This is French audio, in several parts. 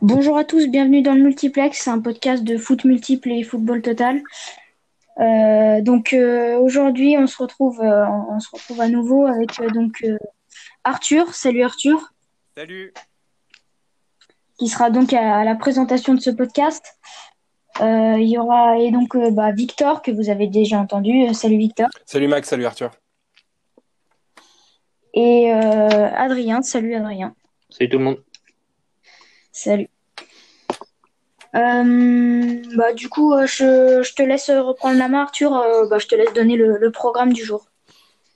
Bonjour à tous, bienvenue dans le Multiplex, un podcast de foot multiple et football total. Euh, donc euh, aujourd'hui, on se retrouve, euh, on se retrouve à nouveau avec donc Arthur. Salut Arthur. Salut. Qui sera donc à, la présentation de ce podcast. Il y aura et donc bah, Victor que vous avez déjà entendu. salut Victor. Salut Max, salut Arthur. Et Adrien. Salut Adrien. Salut tout le monde. Salut. Euh, bah, du coup, euh, je, je, te laisse reprendre la main, Arthur. Euh, bah, je te laisse donner le, le programme du jour.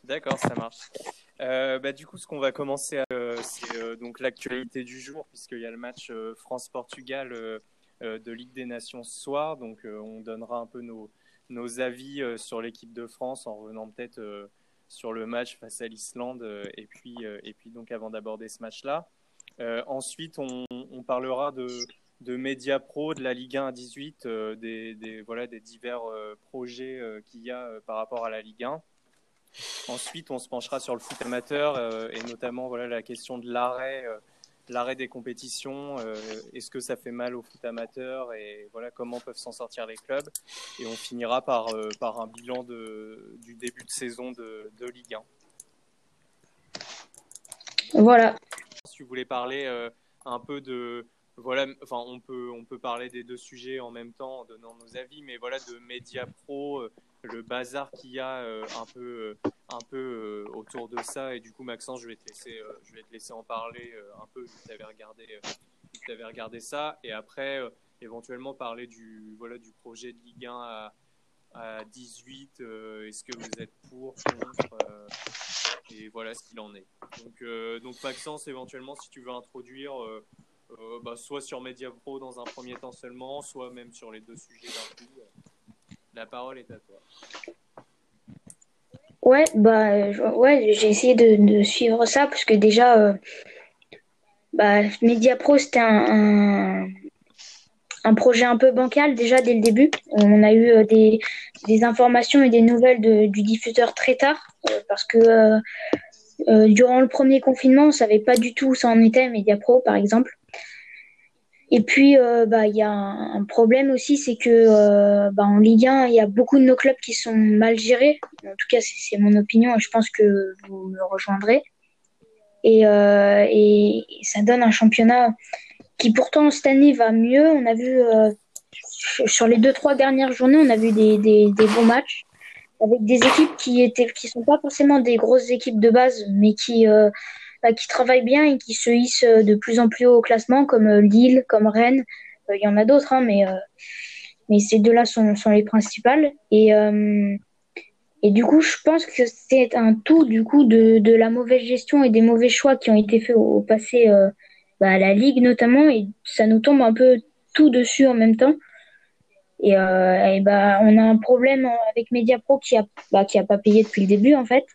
D'accord, ça marche. bah, du coup, ce qu'on va commencer, c'est donc l'actualité du jour, puisqu'il y a le match France-Portugal de Ligue des Nations ce soir. Donc, on donnera un peu nos, nos avis sur l'équipe de France en revenant peut-être sur le match face à l'Islande. et, puis, et puis, donc, avant d'aborder ce match-là. ensuite, on, parlera de de Media Pro, de la Ligue 1 à 18, euh, des, voilà, des divers euh, projets euh, qu'il y a par rapport à la Ligue 1. Ensuite, on se penchera sur le foot amateur et notamment voilà, la question de l'arrêt, l'arrêt des compétitions. Est-ce que ça fait mal au foot amateur et voilà, comment peuvent s'en sortir les clubs. Et on finira par, par un bilan de, du début de saison de, de Ligue 1. Voilà. Si vous voulez parler un peu de, voilà, enfin, on peut, on peut parler des deux sujets en même temps en donnant nos avis, mais voilà, de Média Pro, euh, le bazar qu'il y a euh, un peu, euh, un peu autour de ça. Et du coup, Maxence, je vais te laisser, je vais te laisser en parler un peu, tu avais regardé, avais regardé ça. Et après, éventuellement parler du, voilà, du projet de Ligue 1 à, à 18. Est-ce que vous êtes pour, contre Et voilà ce qu'il en est. Donc, donc, Maxence, éventuellement, si tu veux introduire euh, bah, soit sur Media Pro dans un premier temps seulement, soit même sur les deux sujets d'un. La parole est à toi. Ouais, bah, ouais, j'ai essayé de, suivre ça parce que déjà, euh, bah, Media Pro c'était un, un, projet un peu bancal déjà dès le début. On a eu euh, des, informations et des nouvelles du diffuseur très tard parce que durant le premier confinement, on savait pas du tout où ça en était, Media Pro par exemple. Et puis, euh, bah, il y a un, problème aussi, c'est que euh, bah, en Ligue 1, il y a beaucoup de nos clubs qui sont mal gérés. En tout cas, c'est mon opinion et je pense que vous me rejoindrez. Et, euh, et, ça donne un championnat qui pourtant cette année va mieux. On a vu sur les deux trois dernières journées, on a vu des, des, des bons matchs avec des équipes qui étaient qui sont pas forcément des grosses équipes de base, mais qui bah, qui travaillent bien et qui se hissent euh, de plus en plus haut au classement, comme euh, Lille, comme Rennes. Euh, il y en a d'autres, hein, mais, mais ces deux-là sont, sont, les principales. Et, et du coup, je pense que c'est un tout du coup de, de, la mauvaise gestion et des mauvais choix qui ont été faits au, passé bah, à la Ligue notamment, et ça nous tombe un peu tout dessus en même temps. Et, et bah, on a un problème avec Mediapro qui a, bah, pas payé depuis le début en fait.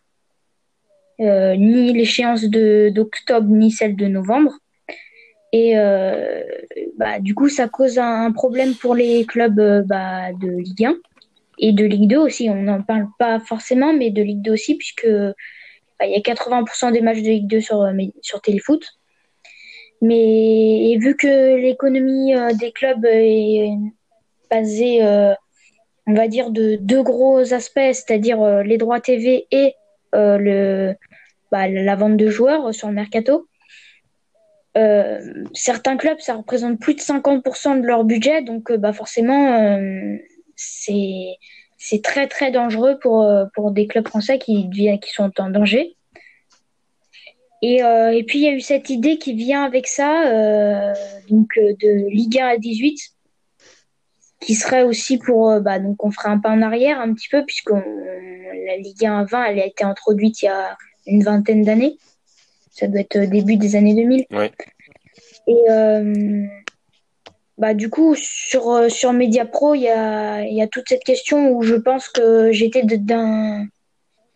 Euh, ni l'échéance d'octobre ni celle de novembre. Et euh, bah, du coup, ça cause un, problème pour les clubs euh, bah, de Ligue 1 et de Ligue 2 aussi. On n'en parle pas forcément, mais de Ligue 2 aussi, puisque bah, il y a 80% des matchs de Ligue 2 sur, sur Téléfoot. Mais vu que l'économie des clubs est basée, on va dire, de deux gros aspects, c'est-à-dire les droits TV et le, bah, la vente de joueurs sur le mercato. Euh, certains clubs, ça représente plus de 50% de leur budget, donc euh, bah, forcément, euh, c'est c'est très très dangereux pour, pour des clubs français qui, qui sont en danger. Et, et puis il y a eu cette idée qui vient avec ça, donc de Ligue 1 à 18, qui serait aussi pour, bah, donc on ferait un pas en arrière un petit peu, puisque la Ligue 1 à 20, elle a été introduite il y a une vingtaine d'années. Ça doit être début des années 2000. Et euh, bah, du coup, sur, euh, sur Media Pro, il y a, y a toute cette question où je pense que j'étais d'un.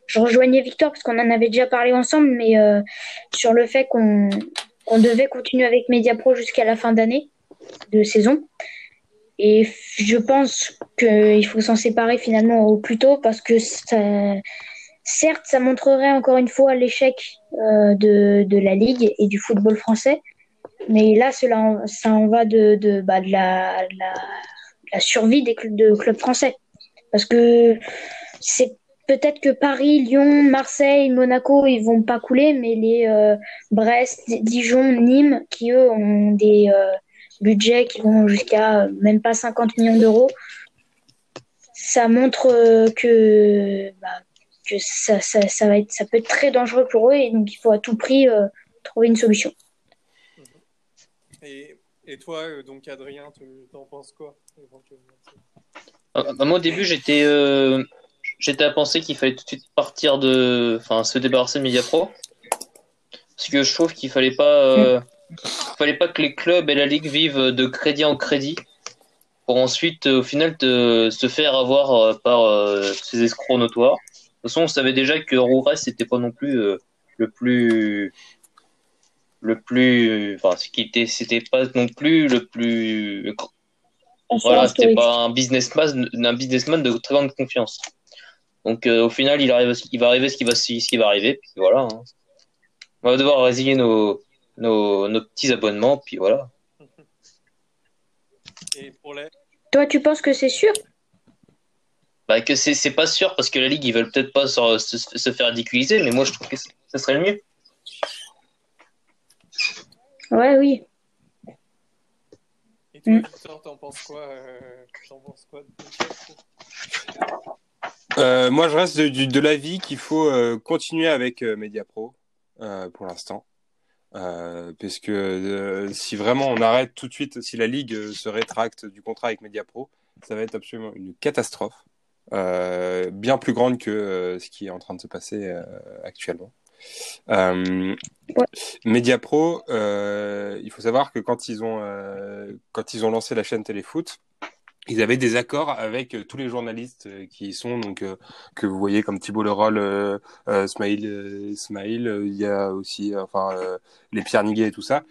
Je rejoignais Victor parce qu'on en avait déjà parlé ensemble, mais euh, sur le fait qu'on devait continuer avec Media Pro jusqu'à la fin d'année de saison. Et je pense qu'il faut s'en séparer finalement au plus tôt parce que ça, certes, ça montrerait encore une fois l'échec euh, de, de, la Ligue et du football français. Mais là, cela, ça en va de, de, bah, de la, la, la, survie des clubs, français. Parce que c'est peut-être que Paris, Lyon, Marseille, Monaco, ils vont pas couler, mais les euh, Brest, Dijon, Nîmes, qui eux ont des euh, budgets qui vont jusqu'à même pas 50 millions d'euros, ça montre euh, que, bah, que ça, ça, ça, va être, ça peut être très dangereux pour eux et donc il faut à tout prix trouver une solution. Et, et toi, donc Adrien, tu en penses quoi Moi au début j'étais j'étais à penser qu'il fallait tout de suite partir de, enfin, se débarrasser de Mediapro. Parce que je trouve qu'il fallait pas, euh, fallait pas que les clubs et la ligue vivent de crédit en crédit pour ensuite, au final, se faire avoir euh, par euh, ces escrocs notoires. De toute façon, on savait déjà que Roures c'était pas non plus le plus, le plus, enfin, c'était pas non plus le plus, voilà, c'était pas un businessman, un businessman de très grande confiance. Donc euh, au final, il, arrive, il va arriver ce qui va, ce qui va arriver. Puis voilà. Hein. On va devoir résilier nos, nos, nos, petits abonnements. Puis voilà. Et pour les... Toi, tu penses que c'est sûr? Bah, que c'est pas sûr parce que la ligue ils veulent peut-être pas se, se, faire ridiculiser, mais moi je trouve que ça serait le mieux. Ouais, oui. Et toi, mm. Victor, t'en penses quoi, euh, penses quoi euh, moi, je reste de, de, de l'avis qu'il faut euh, continuer avec euh, MediaPro euh, pour l'instant. Parce que si vraiment on arrête tout de suite, si la Ligue se rétracte du contrat avec MediaPro, ça va être absolument une catastrophe. bien plus grande que ce qui est en train de se passer actuellement. Euh, ouais. Mediapro, il faut savoir que quand ils ont quand ils ont lancé la chaîne Téléfoot, ils avaient des accords avec euh, tous les journalistes euh, qui sont. Donc euh, que vous voyez comme Thibault Leroll, euh, euh, Smail, il y a aussi enfin les Pierre Niguet et tout ça,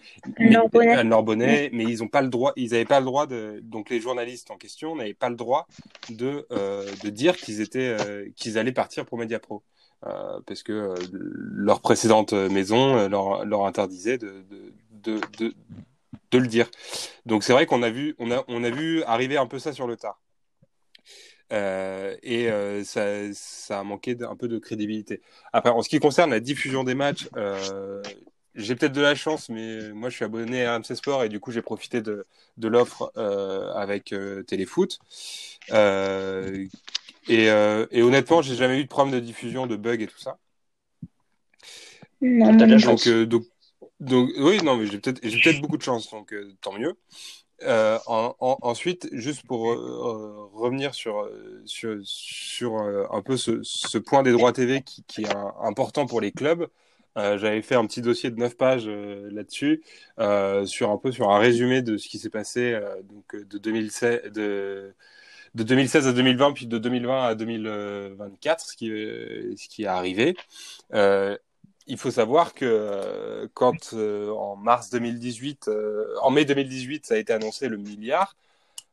Norbonnet, mais ils ont pas le droit, ils n'avaient pas le droit de donc les journalistes en question n'avaient pas le droit de de dire qu'ils étaient qu'ils allaient partir pour Mediapro. Euh, parce que leur précédente maison leur, leur interdisait de, de, de, de le dire. Donc c'est vrai qu'on a vu, on a, on a vu arriver un peu ça sur le tard. Euh, et euh, ça, ça, a manqué un peu de crédibilité. Après, en ce qui concerne la diffusion des matchs, euh, j'ai peut-être de la chance, mais moi je suis abonné à RMC Sport et du coup j'ai profité de, de l'offre avec Téléfoot. Et, et, honnêtement, j'ai jamais eu de problème de diffusion, de bugs et tout ça. Non, donc, donc, donc oui, non, mais j'ai peut-être beaucoup de chance, donc euh, tant mieux. Euh, en, en, ensuite, juste pour euh, revenir sur sur, un peu ce, point des droits TV qui, est important pour les clubs. J'avais fait un petit dossier de 9 pages là-dessus, sur un peu sur un résumé de ce qui s'est passé donc de 2016 de de 2016 à 2020 puis de 2020 à 2024, ce qui ce qui est arrivé. Il faut savoir que euh, quand euh, en mars 2018, euh, en mai 2018, ça a été annoncé le milliard,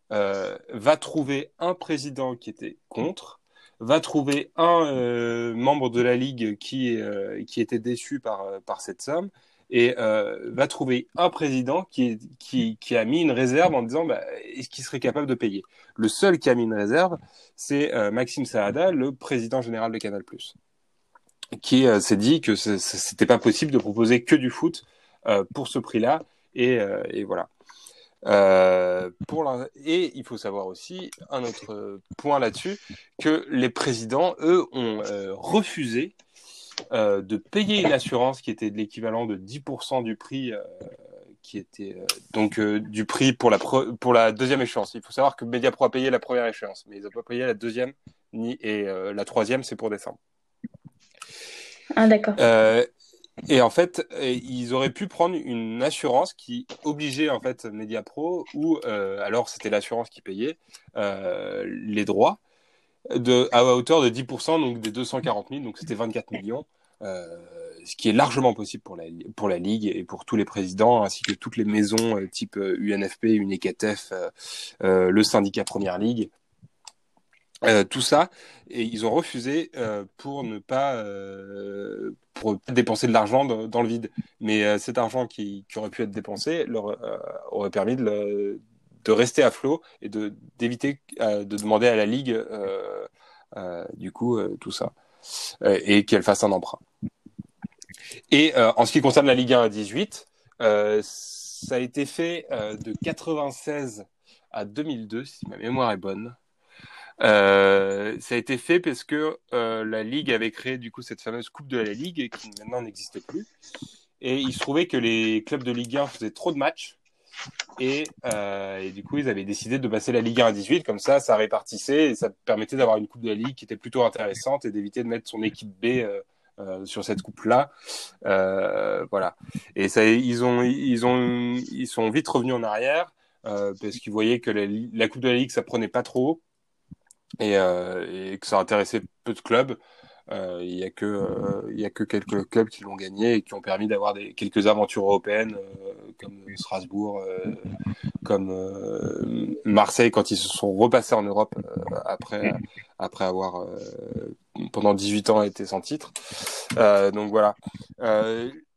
va trouver un président qui était contre, va trouver un membre de la ligue qui qui était déçu par par cette somme et va trouver un président qui, qui, qui a mis une réserve en disant bah, est-ce qu'il serait capable de payer? Le seul qui a mis une réserve, c'est Maxime Saada, le président général de Canal+ qui euh, s'est dit que c'était pas possible de proposer que du foot euh, pour ce prix-là. Et, euh, voilà. Et il faut savoir aussi un autre point là-dessus, que les présidents, eux, ont refusé de payer une assurance qui était de l'équivalent de 10% du prix qui était donc du prix pour la pour la deuxième échéance. Il faut savoir que Mediapro a payé la première échéance, mais ils n'ont pas payé la deuxième ni et la troisième c'est pour décembre. Ah, d'accord. Euh, et en fait, ils auraient pu prendre une assurance qui obligeait en fait Mediapro, ou euh, alors c'était l'assurance qui payait euh, les droits, de, à hauteur de 10%, donc des 240 000, donc c'était 24 millions. ce qui est largement possible pour la, pour la Ligue et pour tous les présidents, ainsi que toutes les maisons euh, type UNFP, UNECATF, le syndicat Première Ligue. Tout ça, et ils ont refusé pour ne pas pour dépenser de l'argent dans, le vide. Mais cet argent qui, qui, aurait pu être dépensé leur aurait permis de, de rester à flot et de d'éviter de demander à la ligue du coup tout ça et qu'elle fasse un emprunt. Et euh, en ce qui concerne la Ligue 1 à 18, euh, ça a été fait euh, de 96 à 2002, si ma mémoire est bonne. Euh, ça a été fait parce que euh, la Ligue avait créé du coup cette fameuse Coupe de la Ligue qui maintenant n'existe plus. Et il se trouvait que les clubs de Ligue 1 faisaient trop de matchs. Et, euh, et, du coup, ils avaient décidé de passer la Ligue 1 à 18. Comme ça, ça répartissait et ça permettait d'avoir une Coupe de la Ligue qui était plutôt intéressante et d'éviter de mettre son équipe B sur cette coupe-là. Euh, voilà. Et ils ont, ils ont, ils sont vite revenus en arrière parce qu'ils voyaient que la, la, Coupe de la Ligue, ça prenait pas trop et, et que ça intéressait peu de clubs. Il y a y a que quelques clubs qui l'ont gagné et qui ont permis d'avoir quelques aventures européennes comme Strasbourg, comme Marseille quand ils se sont repassés en Europe après après avoir pendant 18 ans été sans titre. Euh, donc voilà.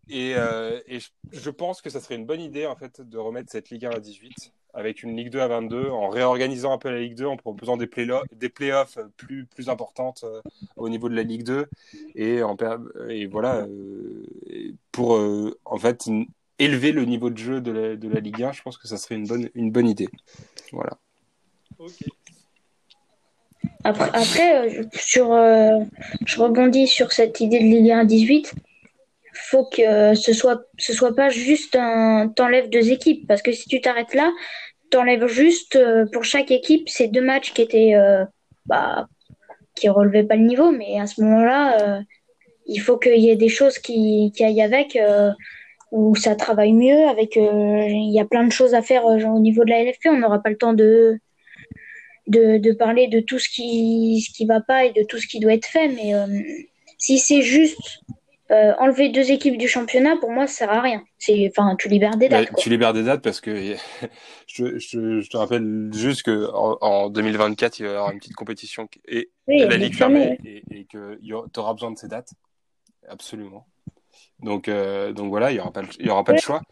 Et, euh, et je, pense que ça serait une bonne idée en fait de remettre cette Ligue 1 à 18 avec une Ligue 2 à 22 en réorganisant un peu la Ligue 2 en proposant des play-offs des playoffs plus plus importantes euh, au niveau de la Ligue 2 et en et voilà euh, pour euh, en fait élever le niveau de jeu de la, de la Ligue 1 je pense que ça serait une bonne une bonne idée. Voilà. Après, après euh, sur, euh, je rebondis sur cette idée de Ligue 1 18. Faut que ce soit, ce soit pas juste un, t'enlèves deux équipes, parce que si tu t'arrêtes là, t'enlèves juste euh, pour chaque équipe ces deux matchs qui étaient, bah, qui relevaient pas le niveau, mais à ce moment-là, il faut qu'il y ait des choses qui, qui aillent avec, où ça travaille mieux, avec, il y a plein de choses à faire au niveau de la LFP, on n'aura pas le temps de de, de, parler de tout ce qui ce qui va pas et de tout ce qui doit être fait. Mais euh, si c'est juste euh, enlever deux équipes du championnat, pour moi, ça sert à rien. C'est, enfin, tu libères des dates. tu libères des dates parce que je, je, je, te rappelle juste que en, en, 2024, il va y avoir une petite compétition et la ligue fermée et, et que tu auras besoin de ces dates, absolument. Donc, euh, donc voilà, il y aura pas, il y aura pas de choix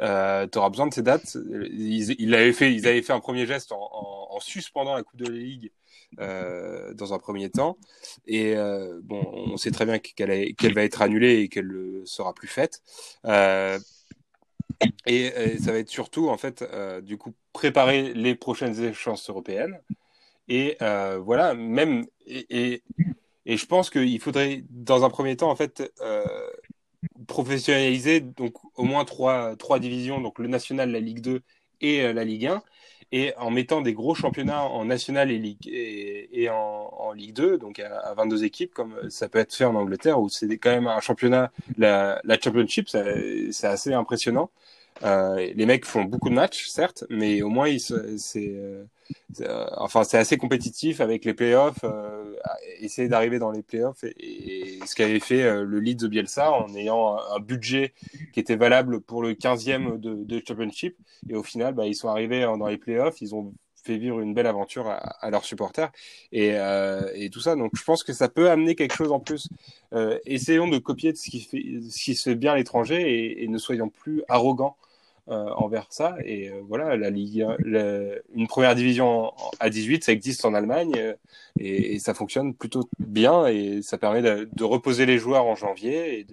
euh, tu auras besoin de ces dates. Ils, ils, avaient fait, ils avaient fait un premier geste en, en, en suspendant la Coupe de la Ligue euh, dans un premier temps. Et euh, bon, on sait très bien qu'elle va être annulée et qu'elle ne sera plus faite. Euh, et, ça va être surtout, en fait, euh, du coup, préparer les prochaines échéances européennes. Et euh, voilà, même. Et, et, je pense qu'il faudrait, dans un premier temps, en fait, euh, professionnaliser donc au moins trois, trois divisions, donc le national, la Ligue 2 et euh, la Ligue 1, et en mettant des gros championnats en national et, Ligue, et, en, Ligue 2, donc à, à, 22 équipes, comme ça peut être fait en Angleterre, où c'est quand même un championnat, la, la Championship, c'est assez impressionnant. Euh, les mecs font beaucoup de matchs, certes, mais au moins c'est euh, enfin c'est assez compétitif avec les playoffs. Euh, essayer d'arriver dans les playoffs et, ce qu'avait fait euh, le Leeds Bielsa en ayant un, budget qui était valable pour le 15e de, de championship et au final bah, ils sont arrivés dans les playoffs, ils ont fait vivre une belle aventure à, leurs supporters et, euh, tout ça. Donc je pense que ça peut amener quelque chose en plus. Euh, essayons de copier ce qui, se fait bien à l'étranger et, ne soyons plus arrogants euh, envers ça. Et euh, voilà, la Ligue, une première division à 18, ça existe en Allemagne euh, et, ça fonctionne plutôt bien et ça permet de, reposer les joueurs en janvier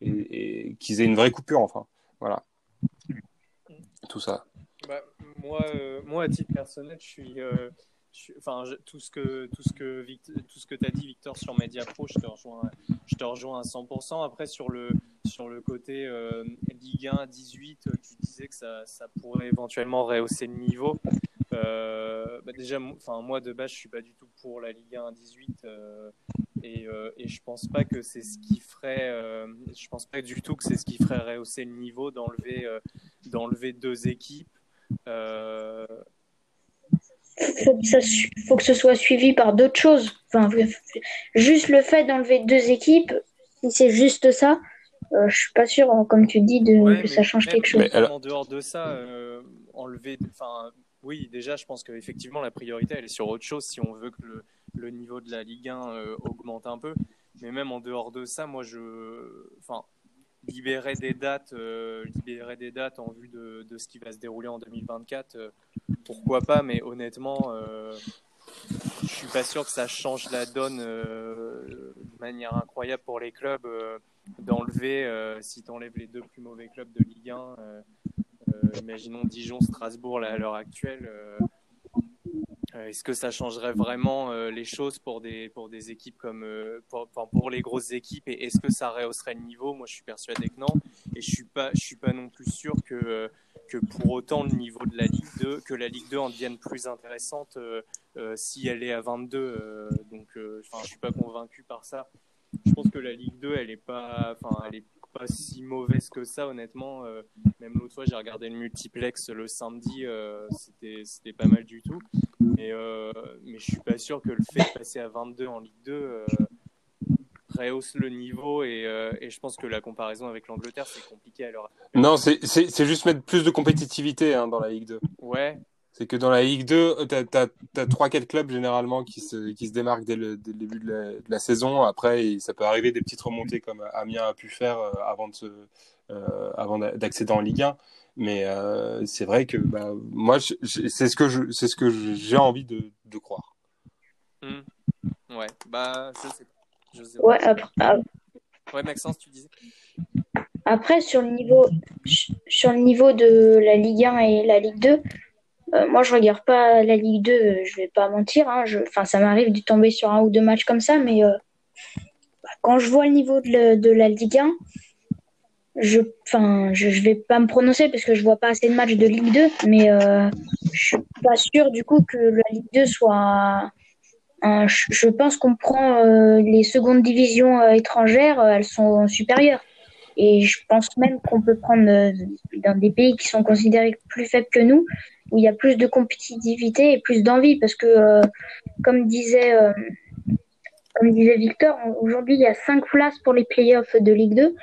et, qu'ils aient une vraie coupure enfin. Voilà. Tout ça. Bah, moi, euh, moi, à titre personnel, je suis enfin tout ce que tout ce que tout ce que tu as dit Victor sur Mediapro je te rejoins je te rejoins à 100% après sur le sur le côté euh, Ligue 1 18 tu disais que ça, pourrait éventuellement rehausser le niveau euh, bah déjà moi de base je suis pas du tout pour la Ligue 1 18 euh, et, euh, je pense pas que c'est ce qui ferait euh, je pense pas du tout que c'est ce qui ferait rehausser le niveau d'enlever euh, d'enlever deux équipes faut que, ça, faut que ce soit suivi par d'autres choses. Enfin, juste le fait d'enlever deux équipes, c'est juste ça, euh, je suis pas sûr, hein, comme tu dis, de, Ouais, que ça change même- quelque chose. Mais alors- En dehors de ça, euh, enlever. Enfin, oui, déjà, je pense qu'effectivement, la priorité, elle est sur autre chose si on veut que le, le niveau de la Ligue 1 euh, augmente un peu. Mais même en dehors de ça, moi, je. Enfin, libérer des dates, euh, libérer des dates en vue de, de ce qui va se dérouler en 2024, euh, pourquoi pas, mais honnêtement. euh, je suis pas sûr que ça change la donne euh, de manière incroyable pour les clubs euh, d'enlever, euh, si tu enlèves les deux plus mauvais clubs de Ligue 1, euh, euh, imaginons Dijon, Strasbourg là, à l'heure actuelle, est-ce que ça changerait vraiment les choses pour des, pour des équipes comme pour, pour les grosses équipes? Et est-ce que ça rehausserait le niveau? Moi je suis persuadé que non et je suis pas, suis pas non plus sûr que, que pour autant le niveau de la Ligue 2, que la Ligue 2 en devienne plus intéressante si elle est à 22. euh, donc, euh, je suis pas convaincu par ça. Je pense que la Ligue 2, elle est pas, enfin, elle est pas si mauvaise que ça, honnêtement. Euh, même l'autre fois, j'ai regardé le multiplex le samedi, euh, c'était, c'était pas mal du tout. Mais, euh, mais je suis pas sûr que le fait de passer à 22 en Ligue 2 euh, rehausse le niveau et, et je pense que la comparaison avec l'Angleterre, c'est compliqué à. Non, c'est c'est- c'est juste mettre plus de compétitivité hein, dans la Ligue 2. Ouais, C'est que dans la Ligue 2, tu as, 3-4 clubs généralement qui se, qui se démarquent dès le, dès le début de la, de la saison. Après, ça peut arriver des petites remontées comme Amiens a pu faire euh, avant de se, euh, avant d'accéder en Ligue 1. Mais euh, c'est vrai que bah, moi, c'est ce que c'est ce que j'ai envie de, de croire. Hmm. ouais, bah, je sais pas. Je sais pas. Ouais, après, ah, Ouais, Maxence, tu disais? Après, sur le niveau, sur le niveau de la Ligue 1 et la Ligue 2, euh, moi je regarde pas la Ligue 2, euh, je vais pas mentir. Hein, enfin, ça m'arrive de tomber sur un ou deux matchs comme ça, mais euh, bah, quand je vois le niveau de, la- Ligue 1, je, enfin, je, vais pas me prononcer parce que je vois pas assez de matchs de Ligue 2, mais euh, je suis pas sûr du coup que la Ligue 2 soit. je, pense qu'on prend les secondes divisions étrangères, elles sont supérieures. Et je pense même qu'on peut prendre dans des pays qui sont considérés plus faibles que nous, où il y a plus de compétitivité et plus d'envie, parce que euh, comme disait euh, comme disait Victor, aujourd'hui il y a cinq places pour les playoffs de Ligue 2,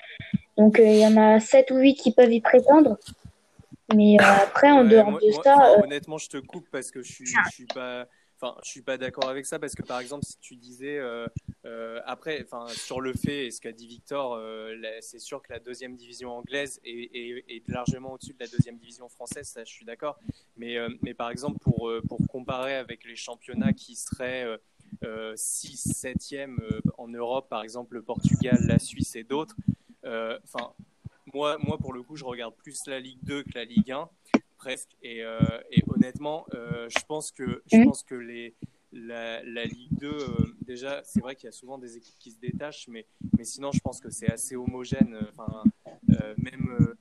donc euh, il y en a sept ou huit qui peuvent y prétendre. Mais après, en dehors moi- de moi- ça, honnêtement, je te coupe parce que je suis, je suis pas, enfin, je suis pas d'accord avec ça parce que par exemple, si tu disais euh, euh, après, enfin, sur le fait, et ce qu'a dit Victor, euh, c'est sûr que la deuxième division anglaise est, largement au-dessus de la deuxième division française, ça, je suis d'accord. Mais, mais par exemple, pour pour comparer avec les championnats qui seraient euh, euh, 6, 7e euh, en Europe, par exemple le Portugal, la Suisse et d'autres. Enfin, moi, moi, pour le coup, je regarde plus la Ligue 2 que la Ligue 1, presque. Et, euh, et honnêtement, euh, je pense que, je Mhm. pense que les, la, la Ligue 2, euh, déjà, c'est vrai qu'il y a souvent des équipes qui se détachent, mais, mais sinon, je pense que c'est assez homogène. Enfin, euh, même, euh,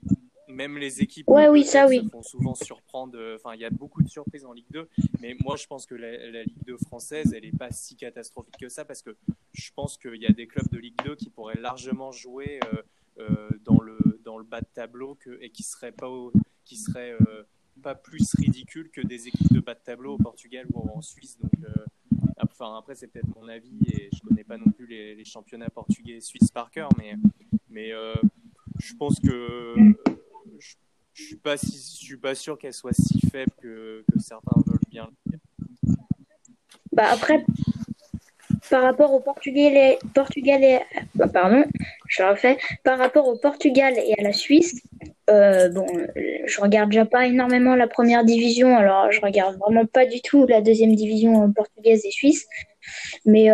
même les équipes Ouais, oui, oui. se font souvent surprendre. Enfin, il y a beaucoup de surprises en Ligue 2, mais moi, je pense que la, la Ligue 2 française, elle n'est pas si catastrophique que ça, parce que je pense qu'il y a des clubs de Ligue 2 qui pourraient largement jouer dans, le, dans le bas de tableau que, et qui seraient pas, au- qui seraient, euh, pas plus ridicules que des équipes de bas de tableau au Portugal ou en Suisse. Donc, euh, enfin, après, c'est peut-être mon avis et je connais pas non plus les, championnats portugais et suisses par cœur, mais, mais euh, je pense que je, je suis pas si, je suis pas sûr qu'elle soit si faible que, certains veulent bien. Bah après, par rapport au Portugal et, Portugal bah, pardon, je refais. Par rapport au Portugal et à la Suisse, euh, bon, euh, je regarde déjà pas énormément la première division, alors je regarde vraiment pas du tout la deuxième division euh, portugaise et suisse. Mais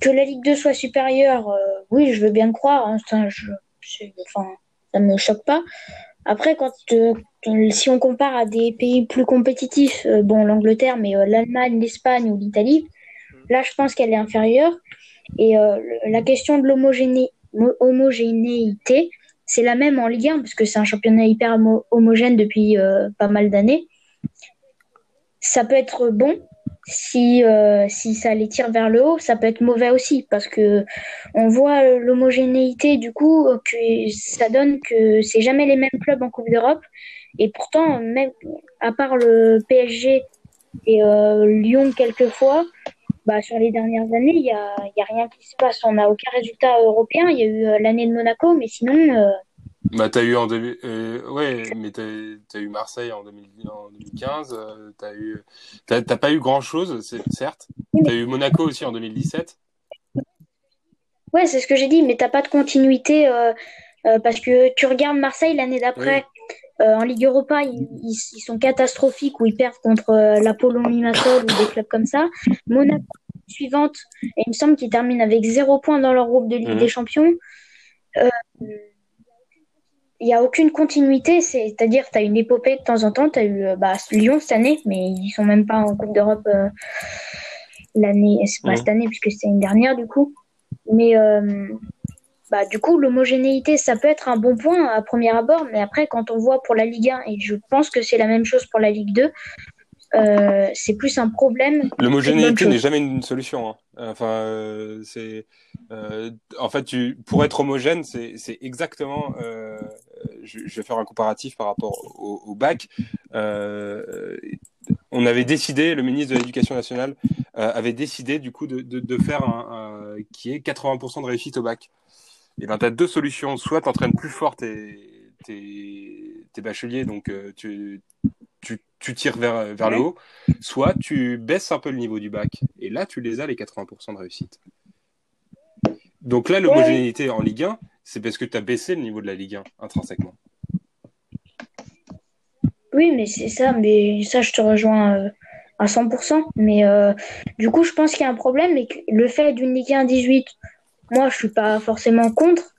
que la Ligue 2 soit supérieure, oui, je veux bien croire. hein, ça, je, enfin, ça me choque pas. Après, quand si on compare à des pays plus compétitifs, bon, l'Angleterre, mais l'Allemagne, l'Espagne ou l'Italie, là, je pense qu'elle est inférieure. Et la question de l'homogéné- mo- homogénéité, c'est la même en Ligue 1, parce que c'est un championnat hyper homo- homogène depuis euh, pas mal d'années. Ça peut être bon si, euh, si ça les tire vers le haut, ça peut être mauvais aussi, parce que on voit l'homogénéité, du coup, que ça donne que c'est jamais les mêmes clubs en Coupe d'Europe. Et pourtant, même à part le PSG et euh, Lyon quelquefois, bah, sur les dernières années, il n'y a, y a rien qui se passe. On n'a aucun résultat européen. Il y a eu euh, l'année de Monaco, mais sinon. Euh, bah, t'as eu en début, euh, ouais, mais t'as as eu Marseille en, 2015. t'as eu, t'as pas eu grand chose, certes. T'as eu Monaco aussi en 2017. Ouais, c'est ce que j'ai dit, mais t'as pas de continuité parce que tu regardes Marseille l'année d'après. En Ligue Europa, ils, ils, sont catastrophiques où ils perdent contre l'Apollon Limassol ou des clubs comme ça. Monaco, suivante, et il me semble qu'ils terminent avec zéro point dans leur groupe de Ligue mhm. des Champions. Euh, il n'y a aucune continuité, c'est-à-dire tu as une épopée de temps en temps, tu as eu euh, bah, Lyon cette année, mais ils sont même pas en Coupe d'Europe euh, l'année, c'est pas mhm. cette année puisque c'est une dernière du coup. Mais bah, du coup, l'homogénéité, ça peut être un bon point à premier abord, mais après, quand on voit pour la Ligue 1, et je pense que c'est la même chose pour la Ligue 2, euh, c'est plus un problème. L'homogénéité n'est jamais une solution. Hein. Enfin, euh, c'est euh, en fait, tu, pour être homogène, c'est exactement. Je, je, vais faire un comparatif par rapport au, au bac. on avait décidé, le ministre de l'Éducation nationale avait décidé du coup de, de, de faire un, un, qui est 80% de réussite au bac. Et ben, tu as deux solutions. Soit tu entraînes plus fort tes, tes, tes bacheliers, donc tu tu, tires vers, vers le haut, soit tu baisses un peu le niveau du bac. Et là, tu les as, les 80% de réussite. Donc là, l'homogénéité en Ligue 1, c'est parce que tu as baissé le niveau de la Ligue 1 intrinsèquement. Oui, mais c'est ça, mais ça, je te rejoins euh, à 100%. Mais euh, du coup, je pense qu'il y a un problème et que le fait d'une Ligue 1 18, moi, je suis pas forcément contre.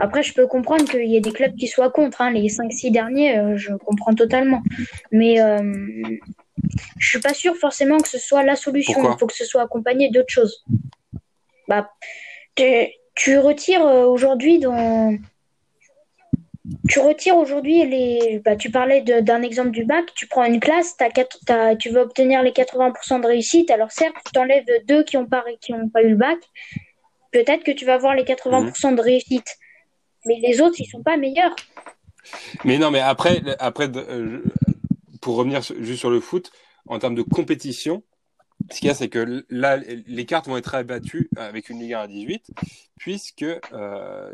Après, je peux comprendre qu'il y ait des clubs qui soient contre. Hein. Les 5-6 derniers, euh, je comprends totalement. Mais euh, je suis pas sûr forcément que ce soit la solution. Il faut que ce soit accompagné d'autres choses. Bah, tu, retires euh, aujourd'hui dans. Tu retires aujourd'hui les. Bah, tu parlais d'un exemple du bac. Tu prends une classe, tu veux obtenir les 80% de réussite. Alors, certes, tu enlèves deux qui n'ont pas, qui pas eu le bac. Peut-être que tu vas avoir les 80% de réussite mais les autres, ils sont pas meilleurs. Mais non, mais après, après euh, pour revenir juste sur le foot, en termes de compétition, ce qu'il y a, c'est que là, les cartes vont être abattues avec une Ligue 1 à 18, puisque euh,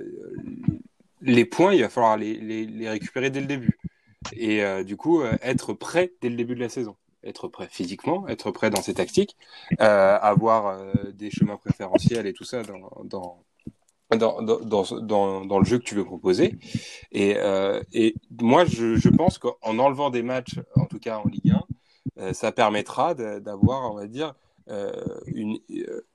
les points, il va falloir les, les, récupérer dès le début. Et euh, du coup, être prêt dès le début de la saison. Être prêt physiquement, être prêt dans ses tactiques, avoir des chemins préférentiels et tout ça dans, dans, dans, dans, dans, dans, le jeu que tu veux proposer. Et, euh, et moi, je, je pense qu'en enlevant des matchs, en tout cas en Ligue 1, euh, ça permettra d'avoir, on va dire, euh, une, euh,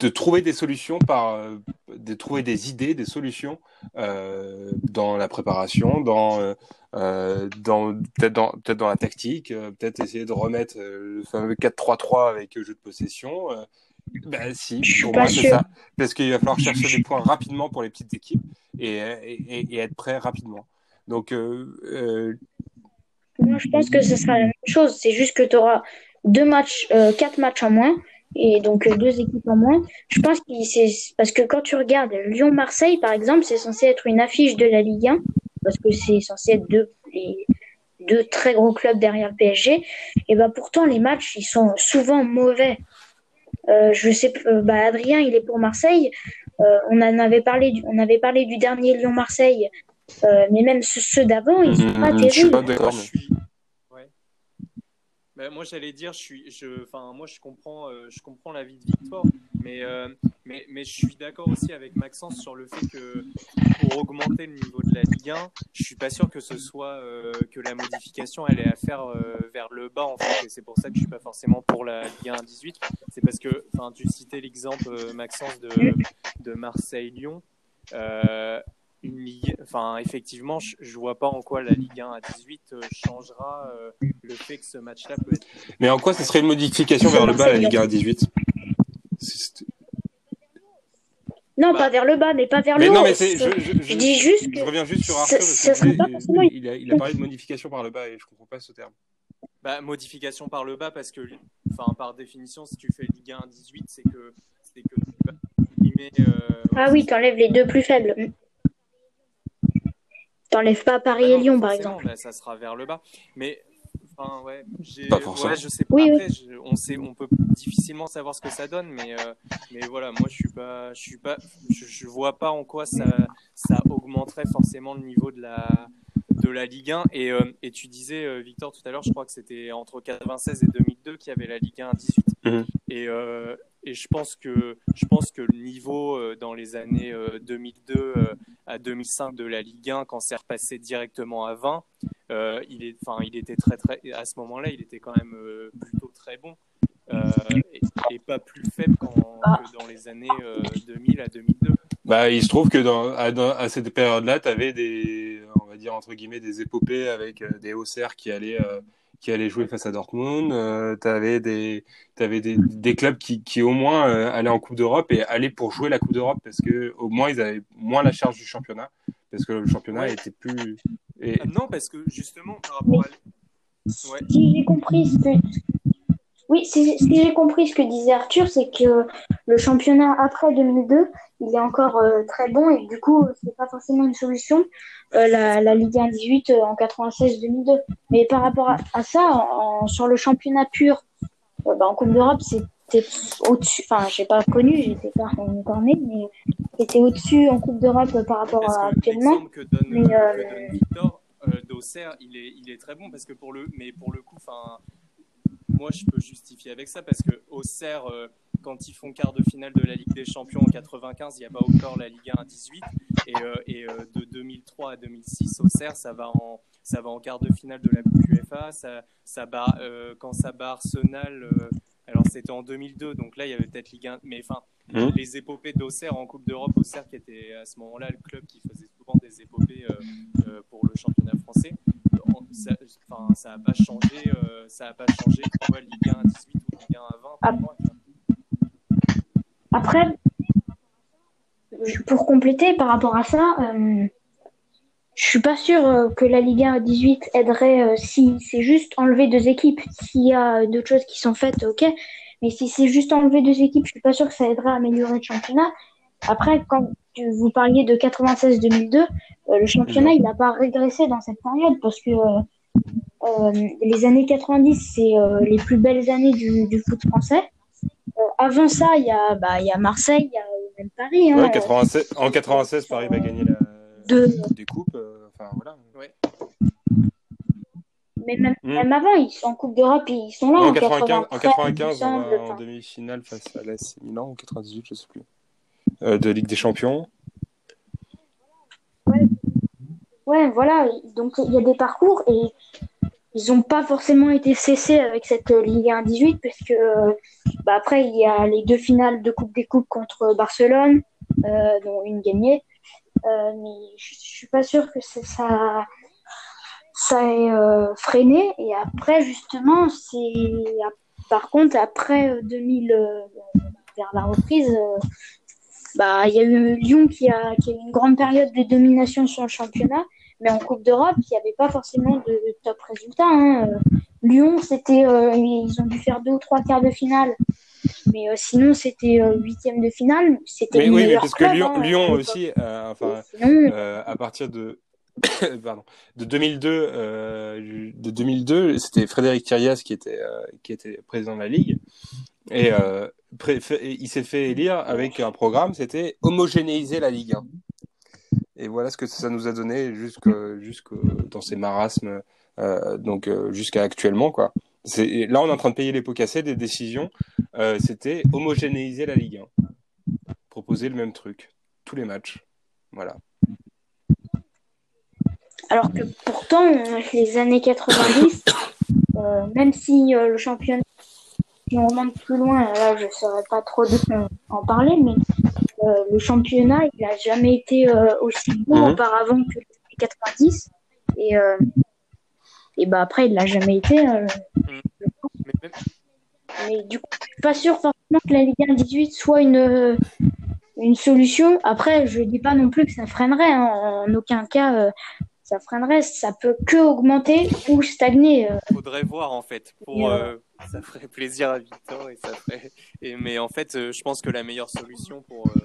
de trouver des solutions par, euh, de trouver des idées, des solutions euh, dans la préparation, dans, dans peut-être dans, peut dans la tactique, peut-être essayer de remettre le fameux 4-3-3 avec jeu de possession. Ben si, pour moi c'est ça. Parce qu'il va falloir chercher des points rapidement pour les petites équipes et, et, et être prêt rapidement. Donc, euh, euh... moi je pense que ce sera la même chose. C'est juste que tu auras deux matchs, euh, quatre matchs en moins et donc euh, deux équipes en moins. Je pense que c'est parce que quand tu regardes Lyon-Marseille par exemple, c'est censé être une affiche de la Ligue 1 parce que c'est censé être deux, les, deux très gros clubs derrière le PSG. Et ben pourtant les matchs ils sont souvent mauvais. Euh, je sais, euh, bah, Adrien, il est pour Marseille. Euh, on en avait parlé, du, on avait parlé du dernier Lyon-Marseille, mais même ceux, d'avant, ils sont pas terribles. Je suis pas d'accord. Moi, j'allais dire, je suis, moi, je comprends, je comprends l'avis de Victor, mais, mais, mais je suis d'accord aussi avec Maxence sur le fait que pour augmenter le niveau de la Ligue 1, je suis pas sûr que ce soit que la modification elle est à faire vers le bas en fait, c'est pour ça que je suis pas forcément pour la Ligue 1 18 c'est parce que, enfin, tu citais l'exemple, euh, Maxence, de, Marseille-Lyon. Euh, une ligue, enfin, effectivement, je, ne vois pas en quoi la Ligue 1 à 18 euh, changera le fait que ce match-là peut être. Mais en quoi ce serait une modification vers le bas, la Ligue 1 à 18 non, pas vers le bas, mais pas vers le haut. Non, mais je, je, je, dis juste que. Je reviens juste sur Arthur. il, a, il a parlé de modification par le bas et je comprends pas ce terme. Bah, modification par le bas parce que, enfin, par définition, si tu fais Ligue 1 18, c'est que, c'est que tu vas euh, ah oui, t'enlèves les deux plus faibles. T'enlèves pas Paris bah et Lyon, par exemple. ça sera vers le bas. Mais Enfin, ouais, pas forcément. Ouais, je sais pas. Oui, Après, je- on sait, on peut difficilement savoir ce que ça donne, mais euh, mais voilà, moi je suis pas, je suis pas, je, je vois pas en quoi ça ça augmenterait forcément le niveau de la de la Ligue 1. Et euh, et tu disais euh, Victor tout à l'heure, je crois que c'était entre 96 et 2002 qu'il y avait la Ligue 1 à 18. Mhm. Et euh, et je pense que je pense que le niveau euh, dans les années euh, 2002 euh, à 2005 de la Ligue 1 quand c'est repassé directement à 20 euh, il est enfin il était très très à ce moment-là il était quand même euh, plutôt très bon. Euh, et, et pas plus faible qu'en- que dans les années euh, 2000 à 2002 Bah, il se trouve que dans, à, dans- à cette période-là, tu avais des, on va dire entre guillemets, des épopées avec euh, des Auxerre qui allaient, euh, qui allaient jouer face à Dortmund. Euh, tu avais des, t'avais des, des clubs qui, qui au moins euh, allaient en Coupe d'Europe et allaient pour jouer la Coupe d'Europe parce que au moins ils avaient moins la charge du championnat parce que le championnat Ouais. était plus. Et, Ah, non parce que justement par rapport à Ouais. Si j'ai compris ce que. Oui, si, si j'ai compris ce que disait Arthur, c'est que le championnat après 2002, il est encore euh, très bon et du coup, c'est pas forcément une solution, euh, la, la Ligue 1 18 euh, en 96-2002. Mais par rapport à, à ça, en- sur le championnat pur, bah, en Coupe d'Europe, c'était au-dessus. Enfin, j'ai pas connu, j'étais pas encore né, mais c'était au-dessus en Coupe d'Europe par rapport Parce à actuellement. l'exemple que donne, Mais, que euh, donne Victor euh, d'Auxerre, il est, il est très bon parce que pour le, mais pour le coup, enfin, moi je peux justifier avec ça parce que Auxerre, euh, quand ils font quart de finale de la Ligue des Champions en 95, il n'y a pas encore la Ligue 1 à 18 et, euh, et euh, de 2003 à 2006, Auxerre, ça va en, ça va en quart de finale de la Coupe UEFA, ça, ça bat, quand ça bat Arsenal. alors c'était en 2002, donc là il y avait peut-être Ligue 1, mais enfin Mhm. les épopées d'Auxerre en Coupe d'Europe, Auxerre qui était à ce moment-là le club qui faisait souvent des épopées pour le championnat français. Ça, enfin, ça a pas changé, euh, ça a pas changé. Ligue 1 à 18 ou Ligue 1 à 20. Ah. pour moi, tu vois. Après, pour compléter par rapport à ça, euh, je suis pas sûre euh, que la Ligue 1 à 18 aiderait euh, si c'est juste enlever deux équipes. S'il y a d'autres choses qui sont faites, ok. Mais si c'est juste enlever deux équipes, je suis pas sûre que ça aiderait à améliorer le championnat. Après, quand vous parliez de 96-2002, euh, le championnat, il n'a pas régressé dans cette période parce que euh, euh, les années 90, c'est euh, les plus belles années du, du foot français. Euh, avant ça, il y a, bah, il y a Marseille, il y a même Paris. Hein, ouais, 96, en 96, Paris va gagner la, Deux. des coupes. euh, Enfin voilà. Ouais. Mais même, Mm. même avant, ils sont en Coupe d'Europe, ils sont là en en 95, en 93, 95 il me on semble. va en demi-finale face à l'AS Milan, ou 98, je sais plus. Euh, de Ligue des Champions. Ouais, voilà. Donc il y a des parcours et ils n'ont pas forcément été cessés avec cette Ligue 1 18 parce que euh, bah, après il y a les deux finales de Coupe des Coupes contre Barcelone, euh, dont une gagnée. Euh, mais je, je suis pas sûre que ça ça ait euh, freiné. Et après justement, c'est par contre après euh, 2000 euh, vers la reprise. Bah, il y a eu Lyon qui a, qui a eu une grande période de domination sur le championnat, mais en Coupe d'Europe, il n'y avait pas forcément de top résultats. hein. Euh, Lyon, c'était, euh, ils ont dû faire deux ou trois quarts de finale, mais euh, sinon c'était euh, huitième de finale. C'était Mais oui, mais parce que Lyon, hein, Lyon aussi, enfin, Sinon, à partir de, pardon, de 2002, euh, de 2002, c'était Frédéric Thirias qui était, euh, qui était président de la Ligue. Euh, et il s'est fait élire avec un programme, c'était homogénéiser la Ligue 1. Et voilà ce que ça nous a donné jusque, dans ces marasmes, euh, donc euh, jusqu'à actuellement, quoi. Là, on est en train de payer les pots cassés des décisions. Euh, c'était homogénéiser la Ligue 1. Proposer le même truc. Tous les matchs. Voilà. alors que pourtant, les années 90, euh, même si le championnat, on remonte plus loin, là je ne saurais pas trop de, en parler, mais euh, le championnat, il n'a jamais été euh, aussi beau Mhm. auparavant que les années 90. Et, euh, et bah après, il l'a jamais été. euh, Mais même- mais du coup, je suis pas sûr forcément que la Ligue 1 18 soit une, une solution. Après, je dis pas non plus que ça freinerait. hein. En aucun cas, euh, ça freinerait. Ça peut que augmenter ou stagner. euh. faudrait voir en fait. Pour, Et, euh, euh, ça ferait plaisir à Victor et ça ferait. Et, mais en fait, euh, je pense que la meilleure solution pour, euh,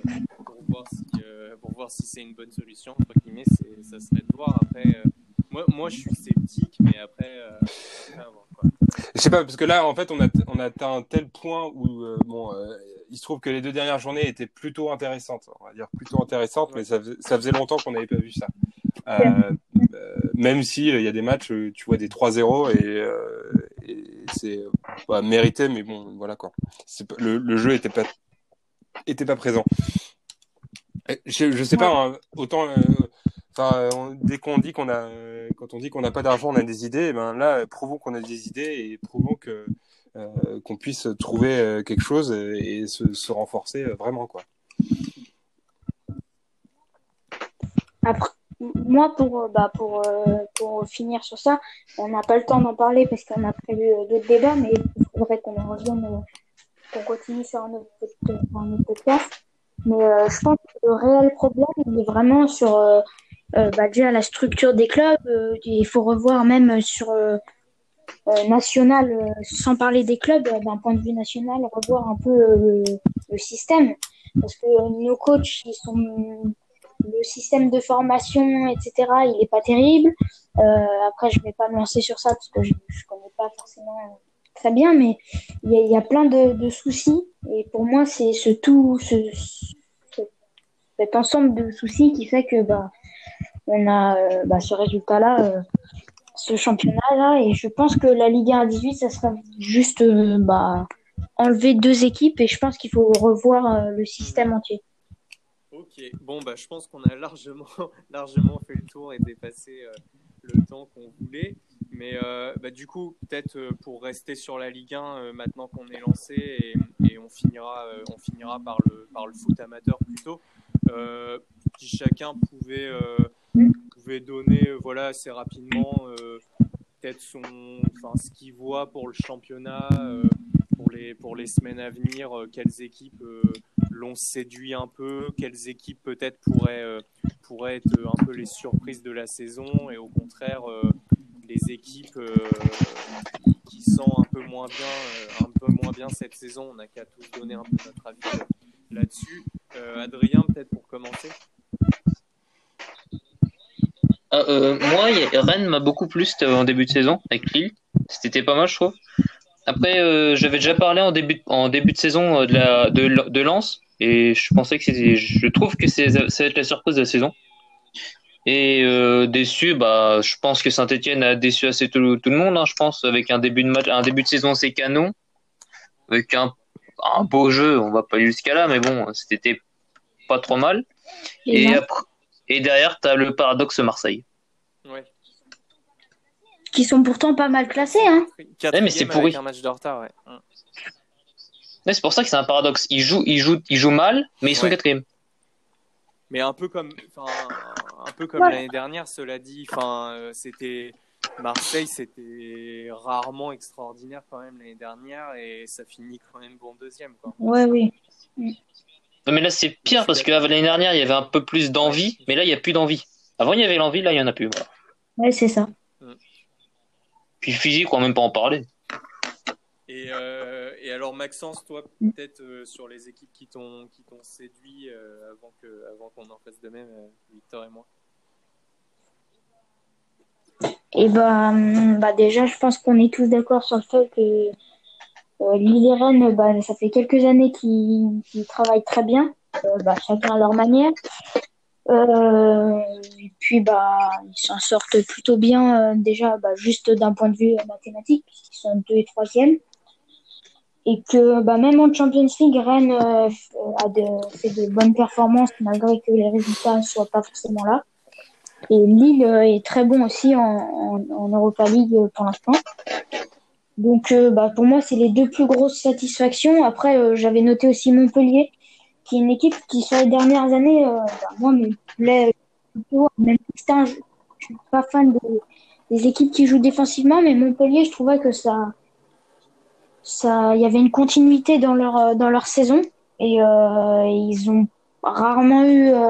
pour voir si euh, pour voir si c'est une bonne solution entre guillemets, c'est ça serait de voir après. euh, moi, moi, je suis sceptique, mais après, euh, après avoir, quoi. Je sais pas, parce que là, en fait, on a, on a atteint un tel point où, euh, bon, euh, il se trouve que les deux dernières journées étaient plutôt intéressantes. On va dire plutôt intéressantes, mais ça, faisait- ça faisait longtemps qu'on n'avait pas vu ça. Euh, euh, même si euh, il y a des matchs, où tu vois des 3-0 et, euh, et c'est euh, pas mérité, mais bon, voilà quoi. Le, le jeu était pas, était pas présent. Je, je sais pas, hein, autant. euh, Enfin, euh, dès qu'on dit qu'on a, euh, quand on dit qu'on n'a pas d'argent, on a des idées. Et ben là, euh, prouvons qu'on a des idées et prouvons que euh, qu'on puisse trouver euh, quelque chose et, et se, se renforcer euh, vraiment quoi. Après, moi, pour, euh, bah, pour, euh, pour finir sur ça, on n'a pas le temps d'en parler parce qu'on a prévu euh, d'autres débats, mais il faudrait qu'on en revienne, qu'on continue sur un autre, un autre podcast. Mais je pense que le réel problème, il est vraiment sur bah, la structure des clubs. il faut revoir même sur national, sans parler des clubs, d'un point de vue national, revoir un peu le, le système. Parce que nos coachs, ils sont le système de formation, etc., il n'est pas terrible. Euh, après, je ne vais pas me lancer sur ça parce que je ne connais pas forcément très bien, mais il y y a plein de, de soucis. Et pour moi, c'est ce tout, ce, ce- cet ensemble de soucis qui fait que bah, on a euh, bah, ce résultat-là, euh, ce championnat-là. Et je pense que la Ligue 1 à 18, ça sera juste euh, bah, enlever deux équipes. Et je pense qu'il faut revoir le système entier. Bon, bah, je pense qu'on a largement, largement fait le tour et dépassé euh, le temps qu'on voulait. Mais euh, bah, du coup, peut-être euh, pour rester sur la Ligue 1, euh, maintenant qu'on est lancé et, on, finira, on finira par le, par le foot amateur plutôt, si chacun pouvait, pouvait donner voilà, assez rapidement peut-être son, ce qu'il voit pour le championnat, pour les semaines à venir, euh, quelles équipes euh, l'ont séduit un peu, quelles équipes peut-être pourraient, euh, pourraient être un peu les surprises de la saison et au contraire les équipes qui, sentent un peu moins bien, un peu moins bien cette saison. On n'a qu'à tous donner un peu notre avis là-dessus. Adrien, peut-être pour commencer. Moi, Rennes m'a beaucoup plu en début de saison avec Lille. C'était pas mal, je trouve. Après, euh, j'avais déjà parlé en début, en début de saison euh, de, la, de, de Lens et je pensais que c'était, je trouve que c'est, ça va être la surprise de la saison. Et euh, déçu, bah, je pense que Saint-Etienne a déçu assez tout, tout le monde, hein, je pense, avec un début de match, un début de saison assez canon, avec un, un beau jeu. On va pas aller jusqu'à là, mais bon, c'était pas trop mal. Et après, et derrière, t'as le paradoxe Marseille. Ouais. Qui sont pourtant pas mal classés, hein. Mais c'est pourri. un match de retard, ouais. Hum. Ouais, c'est pour ça que c'est un paradoxe. Ils jouent, ils jouent, ils jouent mal, mais ils sont Ouais. quatrième. Mais un peu comme, enfin, un peu comme Ouais. l'année dernière, cela dit. Enfin, euh, c'était Marseille, c'était rarement extraordinaire quand même l'année dernière et ça finit quand même bon deuxième. Quoi. Ouais, oui. Mais là, c'est pire parce que l'année dernière, il y avait un peu plus d'envie, mais là, il n'y a plus d'envie. Avant, il y avait l'envie, là, il n'y en a plus. Voilà. Ouais, c'est ça. Puis physique, on va même pas en parler. Et, euh, et alors Maxence, toi peut-être euh, sur les équipes qui t'ont qui t'ont séduit euh, avant que avant qu'on en fasse de même, euh, Victor et moi. Et bah, hum, bah déjà, je pense qu'on est tous d'accord sur le fait que euh, Lille et Rennes, bah, ça fait quelques années qu'ils travaillent très bien, euh, bah, chacun à leur manière. Euh, et puis, bah, ils s'en sortent plutôt bien, euh, déjà, bah, juste d'un point de vue mathématique, puisqu'ils sont deux et troisième. Et que bah, même en Champions League, Rennes euh, a fait de bonnes performances malgré que les résultats ne soient pas forcément là. Et Lille est très bon aussi en, Europa League pour l'instant. Donc bah, pour moi, c'est les deux plus grosses satisfactions. Après, j'avais noté aussi Montpellier, qui est une équipe qui, sur les dernières années, euh, bah, moi, me plaît. Même si un- je je suis pas fan de- des équipes qui jouent défensivement, mais Montpellier, je trouvais que ça, ça, il y avait une continuité dans leur euh, dans leur saison et euh, ils ont rarement eu, euh,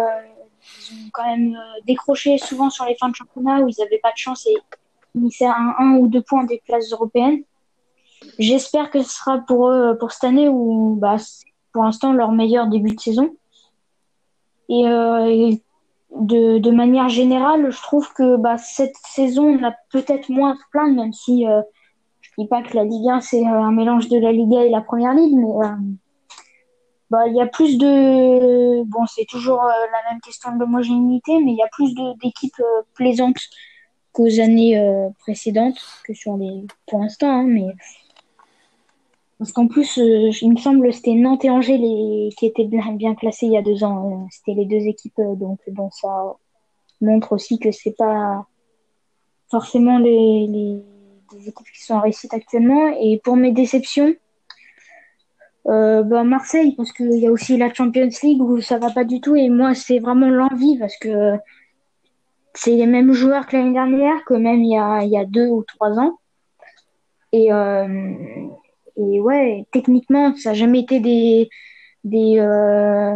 ils ont quand même euh, décroché souvent sur les fins de championnat où ils n'avaient pas de chance et finissaient à un, un ou deux points des places européennes. J'espère que ce sera pour eux pour cette année où bah, pour l'instant leur meilleur début de saison. Et, euh, de, manière générale, je trouve que bah, cette saison, on a peut-être moins à se plaindre, même si euh, je dis pas que la Ligue 1 c'est un mélange de la Liga et la Première Ligue, mais euh, bah, il y a plus de bon, c'est toujours euh, la même question de l'homogénéité, mais il y a plus d'équipes plaisantes qu'aux années précédentes que sur les pour l'instant, hein, mais parce qu'en plus, euh, il me semble c'était Nantes et Angers les, qui étaient bien, bien classés il y a deux ans. Euh, c'était les deux équipes, euh, donc bon, ça montre aussi que c'est pas forcément les, équipes qui sont en réussite actuellement. Et pour mes déceptions, bah Marseille, parce qu'il y a aussi la Champions League où ça va pas du tout. Et moi, c'est vraiment l'envie parce que c'est les mêmes joueurs que l'année dernière, que même il y a, y a deux ou trois ans. Et, et ouais, techniquement, ça n'a jamais été des, des, euh,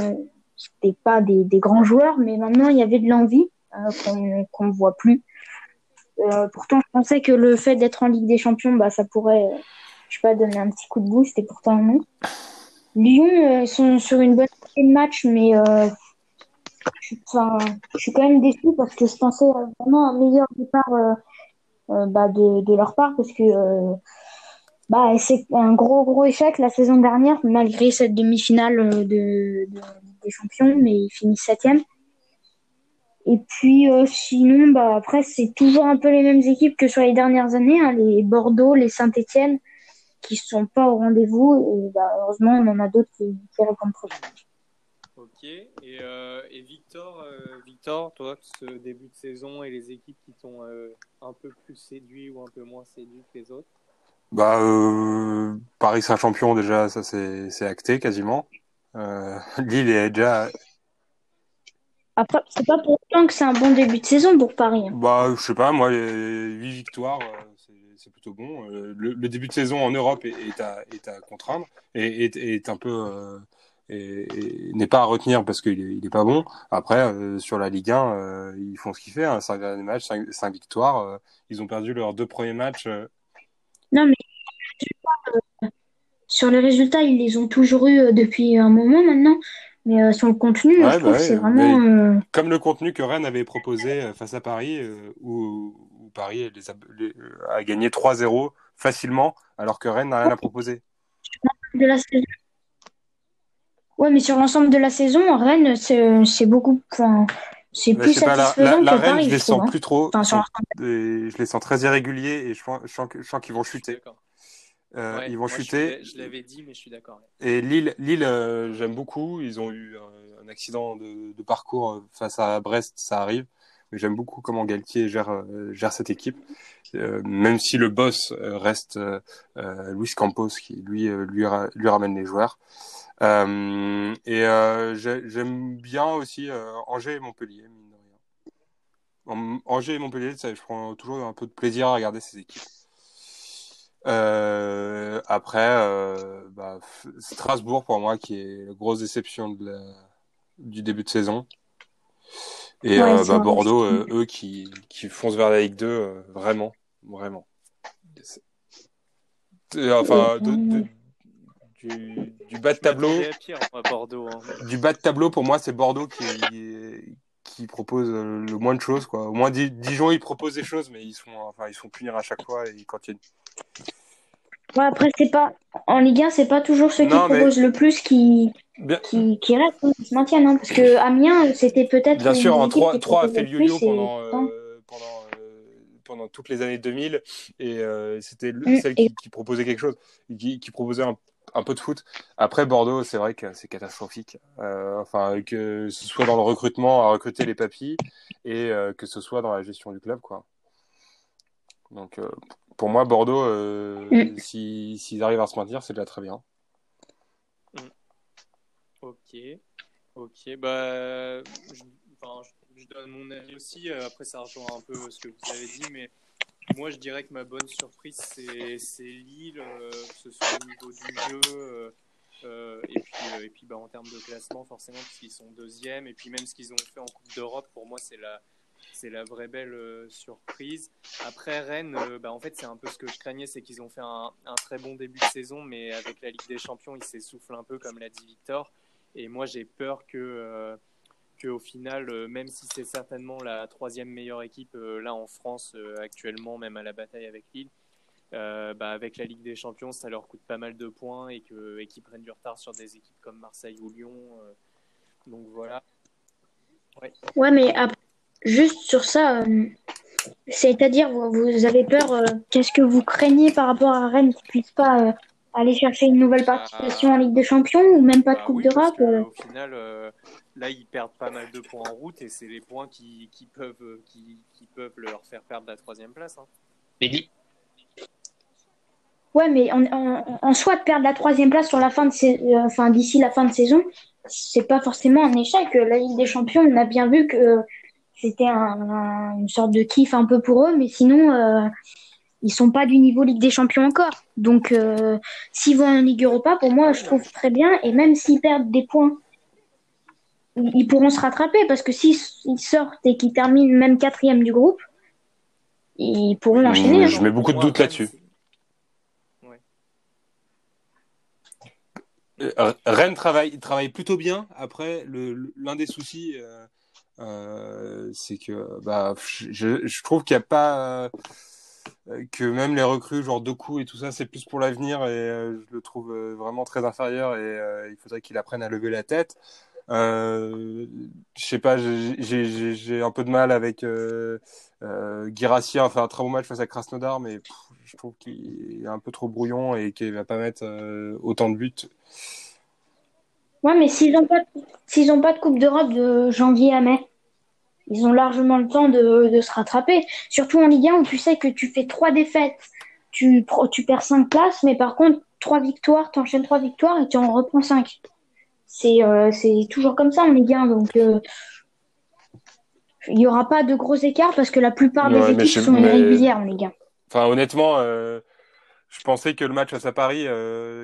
pas des, des, grands joueurs, mais maintenant il y avait de l'envie euh, qu'on ne voit plus. Euh, pourtant, je pensais que le fait d'être en Ligue des Champions, bah, ça pourrait, je sais pas, donner un petit coup de boost, et pourtant non. Lyon euh, sont sur une bonne de match, mais je, je suis quand même déçu parce que je pensais vraiment un meilleur départ bah, de, de, leur part, parce que bah, c'est un gros gros échec la saison dernière malgré cette demi-finale euh, de, de, des champions mais ils finissent septième. Et puis euh, sinon bah après c'est toujours un peu les mêmes équipes que sur les dernières années hein, les Bordeaux les Saint-Étienne qui sont pas au rendez-vous et bah, heureusement on en a d'autres qui, qui répondent trop Ok et, euh, et Victor euh, Victor toi ce début de saison et les équipes qui t'ont un peu plus séduit ou un peu moins séduit que les autres? Bah, euh, Paris sera champion déjà, ça c'est, c'est acté quasiment. Euh, Lille est déjà. Après, c'est pas pour autant que c'est un bon début de saison pour Paris. Hein. Bah, je sais pas, moi, les 8 victoires, euh, c'est, plutôt bon. Euh, le, le, début de saison en Europe est, est, à, est à contraindre et est, est, un peu. Euh, n'est pas à retenir parce qu'il est, il est pas bon. Après, euh, sur la Ligue 1, euh, ils font ce qu'ils font. Hein, 5 derniers matchs, 5, 5 victoires. ils ont perdu leurs deux premiers matchs non, mais sur les résultats, ils les ont toujours eu euh, depuis un moment maintenant. Mais euh, sur le contenu, ouais, je trouve bah c'est vraiment. Euh... Comme le contenu que Rennes avait proposé euh, face à Paris, euh, où, où, Paris les a, les, a gagné 3-0 facilement, alors que Rennes n'a rien à proposer. De la saison. Ouais, mais sur l'ensemble de la saison, Rennes, c'est beaucoup. Enfin, c'est plus satisfaisant la, que Rennes, Paris, je les je trouve, sens hein. plus trop. Enfin, Ils sur sont- et je les sens très irréguliers et je sens, je que- je qu'ils vont chuter. Euh, Ouais, ils vont je chuter. Je l'avais dit, mais je suis d'accord. Et Lille, Lille euh, j'aime beaucoup. Ils ont eu un, un accident de, de parcours euh, face à Brest, ça arrive. Mais j'aime beaucoup comment Galtier gère, euh, gère cette équipe. Euh, même si le boss reste Luis Campos, qui lui, lui ramène les joueurs. Euh, et euh, j'ai- j'aime bien aussi euh, Angers et Montpellier, mine de rien. En- Angers et Montpellier, ça, je prends toujours un peu de plaisir à regarder ces équipes. Euh, après, euh, bah, Strasbourg pour moi qui est la grosse déception de la, du début de saison. Et Ouais, euh, bah. Bordeaux, eux qui, qui foncent vers la Ligue 2, euh, vraiment, vraiment. Enfin, de- de- du, du bas de tableau, pire, moi, Bordeaux. hein. du bas de tableau pour moi c'est Bordeaux qui, qui propose le moins de choses quoi. Au moins Di- Dijon ils proposent des choses mais ils sont enfin ils sont punir à chaque fois et quand il Ouais, après, c'est pas. En Ligue 1, c'est pas toujours ceux qui mais- proposent le plus qui, Bien, qui, qui restent, hein, qui se maintiennent. hein, parce que Amiens, c'était peut-être. bien sûr, en équipes 3, qui 3 a fait le et pourtant- euh, pendant, euh, pendant toutes les années 2000 et euh, c'était le- Mm, celle qui, qui proposait quelque chose, qui, qui proposait un, un peu de foot. Après Bordeaux, c'est vrai que c'est catastrophique. Euh, enfin, que ce soit dans le recrutement, à recruter les papis et euh, que ce soit dans la gestion du club, quoi. Donc, euh, pour moi, Bordeaux, euh, Mm. si- s'ils arrivent à se maintenir, c'est déjà très bien. Ok, ok, bah, je, enfin, je, je donne mon avis aussi. Après, ça rejoint un peu ce que vous avez dit, mais moi, je dirais que ma bonne surprise, c'est Lille, euh, que ce soit au niveau du jeu, euh, euh, et puis, bah, en termes de classement, forcément, parce qu'ils sont deuxième, et puis même ce qu'ils ont fait en Coupe d'Europe, pour moi, c'est la, vraie belle surprise. Après, Rennes, bah, en fait, c'est un peu ce que je craignais, c'est qu'ils ont fait un, très bon début de saison, mais avec la Ligue des Champions, ils s'essoufflent un peu, comme l'a dit Victor. Et moi, j'ai peur que, qu'au final, même si c'est certainement la troisième meilleure équipe là en France actuellement, même à la bataille avec Lille, bah, avec la Ligue des Champions, ça leur coûte pas mal de points et qu'ils prennent du retard sur des équipes comme Marseille ou Lyon. donc voilà. Ouais, ouais mais juste sur ça, c'est-à-dire, vous, avez peur, qu'est-ce que vous craignez par rapport à Rennes qui ne puisse pas aller chercher une nouvelle participation en Ligue des Champions ou même pas de bah Coupe d'Europe euh Au final, euh, là, ils perdent pas mal de points en route et c'est les points qui, qui peuvent, qui, qui, peuvent leur faire perdre la troisième place. Hein. Ouais, mais en, en, en, soi, de perdre la troisième place sur la fin de euh, enfin, d'ici la fin de saison, c'est pas forcément un échec. La Ligue des Champions, on a bien vu que c'était un, une sorte de kiff un peu pour eux, mais sinon, ils sont pas du niveau Ligue des Champions encore. Donc, euh, s'ils vont en Ligue Europa, pour moi, je trouve très bien. Et même s'ils perdent des points, ils pourront se rattraper parce que s'ils sortent et qu'ils terminent même quatrième du groupe, ils pourront enchaîner. Hein. Je mets beaucoup de doutes là-dessus. Euh, Rennes travaille, travaille plutôt bien. Après, l'un des soucis, euh, c'est que bah, je, je trouve qu'il n'y a pas euh, que même les recrues, genre Doku et tout ça, c'est plus pour l'avenir et euh, je le trouve euh, vraiment très inférieur et il faudrait qu'il apprenne à lever la tête. Euh, je sais pas, j'ai un peu de mal avec euh, euh, fait un très bon match face à Krasnodar, mais je trouve qu'il est un peu trop brouillon et qu'il va pas mettre autant de buts. Ouais, mais s'ils n'ont pas, pas de Coupe d'Europe de janvier à mai, ils ont largement le temps de, de, se rattraper. Surtout en Ligue 1 où tu sais que tu fais trois défaites, tu, tu perds cinq places, mais par contre, trois victoires, tu enchaînes trois victoires et tu en reprends cinq. C'est euh, toujours comme ça en Ligue 1. Donc, euh, il n'y aura pas de gros écarts parce que la plupart des équipes sont irrégulières en Ligue 1. Enfin, honnêtement, euh, je pensais que le match à Paris,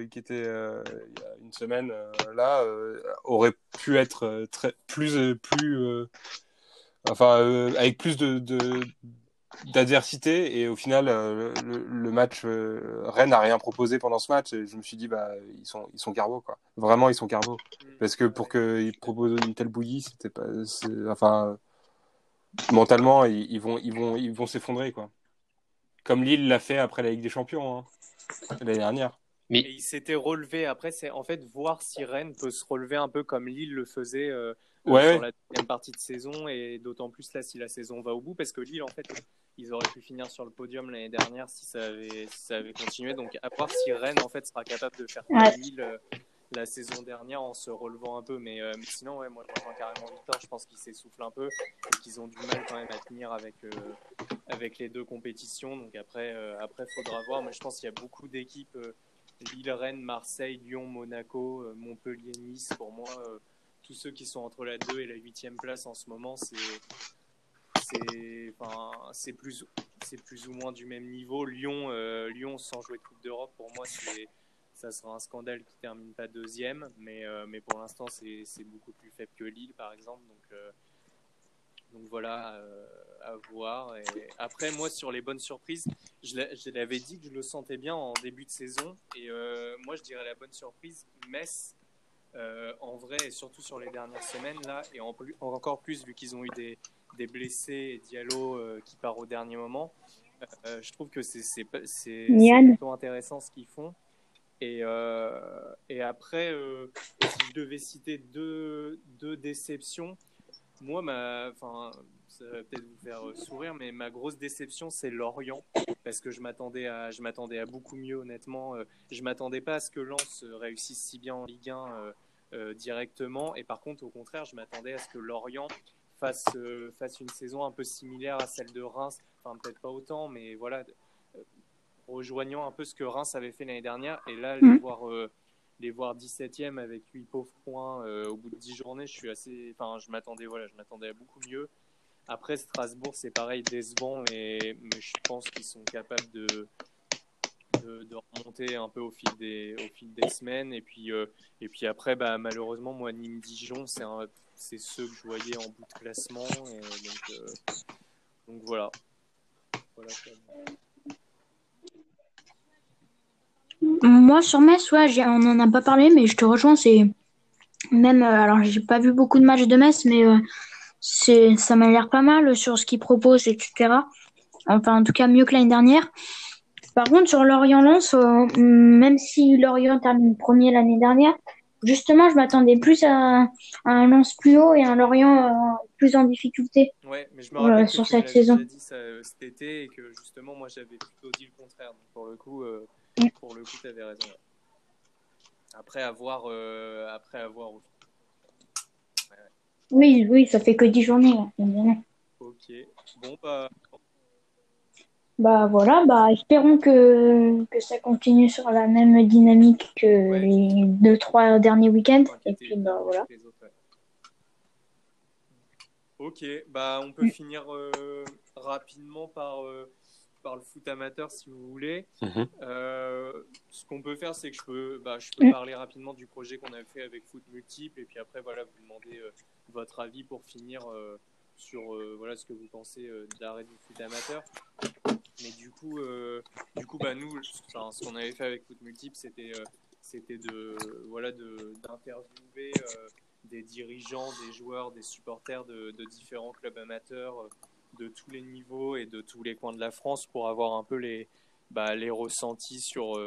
qui était il y a une semaine là, aurait pu être très plus plus enfin euh, avec plus de, d'adversité. Et au final euh, le, match euh, Rennes n'a rien proposé pendant ce match. Et je me suis dit bah ils sont ils sont carbo quoi. Vraiment ils sont carbo parce que pour qu'ils proposent une telle bouillie c'était pas enfin mentalement ils, vont ils vont ils vont s'effondrer quoi. Comme Lille l'a fait après la Ligue des Champions hein, l'année dernière mais il s'était relevé. Après c'est en fait voir si Rennes peut se relever un peu comme Lille le faisait ouais. sur la deuxième partie de saison. Et d'autant plus là si la saison va au bout parce que Lille en fait ils auraient pu finir sur le podium l'année dernière si ça avait si ça avait continué. Donc à voir si Rennes en fait sera capable de faire ouais. Lille euh, la saison dernière en se relevant un peu. Mais, euh, mais sinon ouais moi je rejoins carrément Victor. Je pense qu'ils s'essoufflent un peu et qu'ils ont du mal quand même à tenir avec euh, avec les deux compétitions. Donc après euh, après faudra voir. Mais je pense qu'il y a beaucoup d'équipes euh, Lille, Rennes, Marseille, Lyon, Monaco, Montpellier, Nice. Pour moi tous ceux qui sont entre la 2 et la 8e place en ce moment, c'est c'est plus plus ou moins du même niveau. Lyon euh, Lyon sans jouer de Coupe d'Europe pour moi ça sera un scandale qui termine pas deuxième, mais euh, mais pour l'instant c'est beaucoup plus faible que Lille par exemple. Euh, donc voilà à voir. Et après moi sur les bonnes surprises, je l'avais dit que je le sentais bien en début de saison et moi je dirais la bonne surprise Metz euh, en vrai, et surtout sur les dernières semaines, là, et en plus, encore plus vu qu'ils ont eu des, des blessés et Diallo euh, qui part au dernier moment, euh, je trouve que c'est plutôt intéressant ce qu'ils font. Et, et après, si je devais citer deux, deux déceptions, moi, ma, ça va peut-être vous faire sourire, mais ma grosse déception, c'est Lorient, parce que je m'attendais à, je m'attendais à beaucoup mieux, honnêtement. Je m'attendais pas à ce que Lens réussisse si bien en Ligue 1 euh, directement. Et par contre, au contraire, je m'attendais à ce que Lorient fasse, euh, fasse une saison un peu similaire à celle de Reims. Enfin, peut-être pas autant, mais voilà, euh, rejoignant un peu ce que Reims avait fait l'année dernière. Et là, les mm. voir les voir 17e avec 8 pauvres points au bout de 10 journées, je suis assez enfin je m'attendais voilà, je m'attendais à beaucoup mieux. Après Strasbourg, c'est pareil décevant et mais je pense qu'ils sont capables de de, remonter un peu au fil des, au fil des semaines. Et puis, euh, et puis après, bah, malheureusement, moi, Nîmes-Dijon, c'est, c'est ceux que je voyais en bout de classement. Euh, donc voilà. Moi, sur Metz, ouais, on n'en a pas parlé, mais je te rejoins. C'est Même, alors j'ai pas vu beaucoup de matchs de Metz, mais c'est, ça m'a l'air pas mal sur ce qu'ils proposent, etc. Enfin, en tout cas, mieux que l'année dernière. Par contre, sur Lorient-Lens, même si Lorient termine premier l'année dernière, justement, je m'attendais plus à, un Lens plus haut et un Lorient plus en difficulté. Ouais, mais je me rappelle sur cette saison. dit ça cet été et que justement, moi, j'avais plutôt dit le contraire. Donc, pour le coup, pour le coup, tu avais raison. Après avoir, après avoir oui, oui, ça fait que 10 journées. Ok. Bon, bah. Bah voilà, bah espérons que, que ça continue sur la même dynamique que les deux, trois derniers week-ends. Et puis bah voilà. Ok, bah on peut mm. finir euh, rapidement par, euh, par le foot amateur si vous voulez. Mhm. Euh, ce qu'on peut faire, c'est que je peux, bah, je peux Mm. parler rapidement du projet qu'on a fait avec Foot Multiple et puis après voilà, vous demandez votre avis pour finir euh, sur euh, voilà ce que vous pensez euh, de l'arrêt du foot amateur. Mais du coup, du coup, bah nous, enfin, ce qu'on avait fait avec Foot Multiple, c'était c'était de voilà de d'interviewer des dirigeants, des joueurs, des supporters de, de, différents clubs amateurs de tous les niveaux et de tous les coins de la France pour avoir un peu les bah, les ressentis sur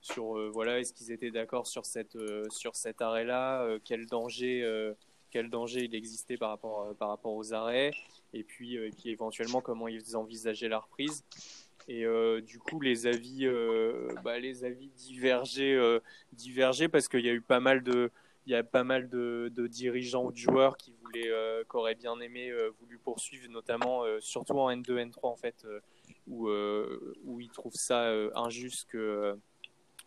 sur voilà est-ce qu'ils étaient d'accord sur cette sur cet arrêt là quel danger quel danger il existait par rapport, euh, par rapport aux arrêts, et puis, euh, et puis éventuellement comment ils envisageaient la reprise. Et euh, du coup, les avis, bah, les avis divergeaient, divergeaient parce qu'il y a eu pas mal de, il y a pas mal de, dirigeants ou de joueurs qui voulaient, qui auraient bien aimé, voulu poursuivre, notamment, surtout en N2, N3 en fait, où, où ils trouvent ça injuste que,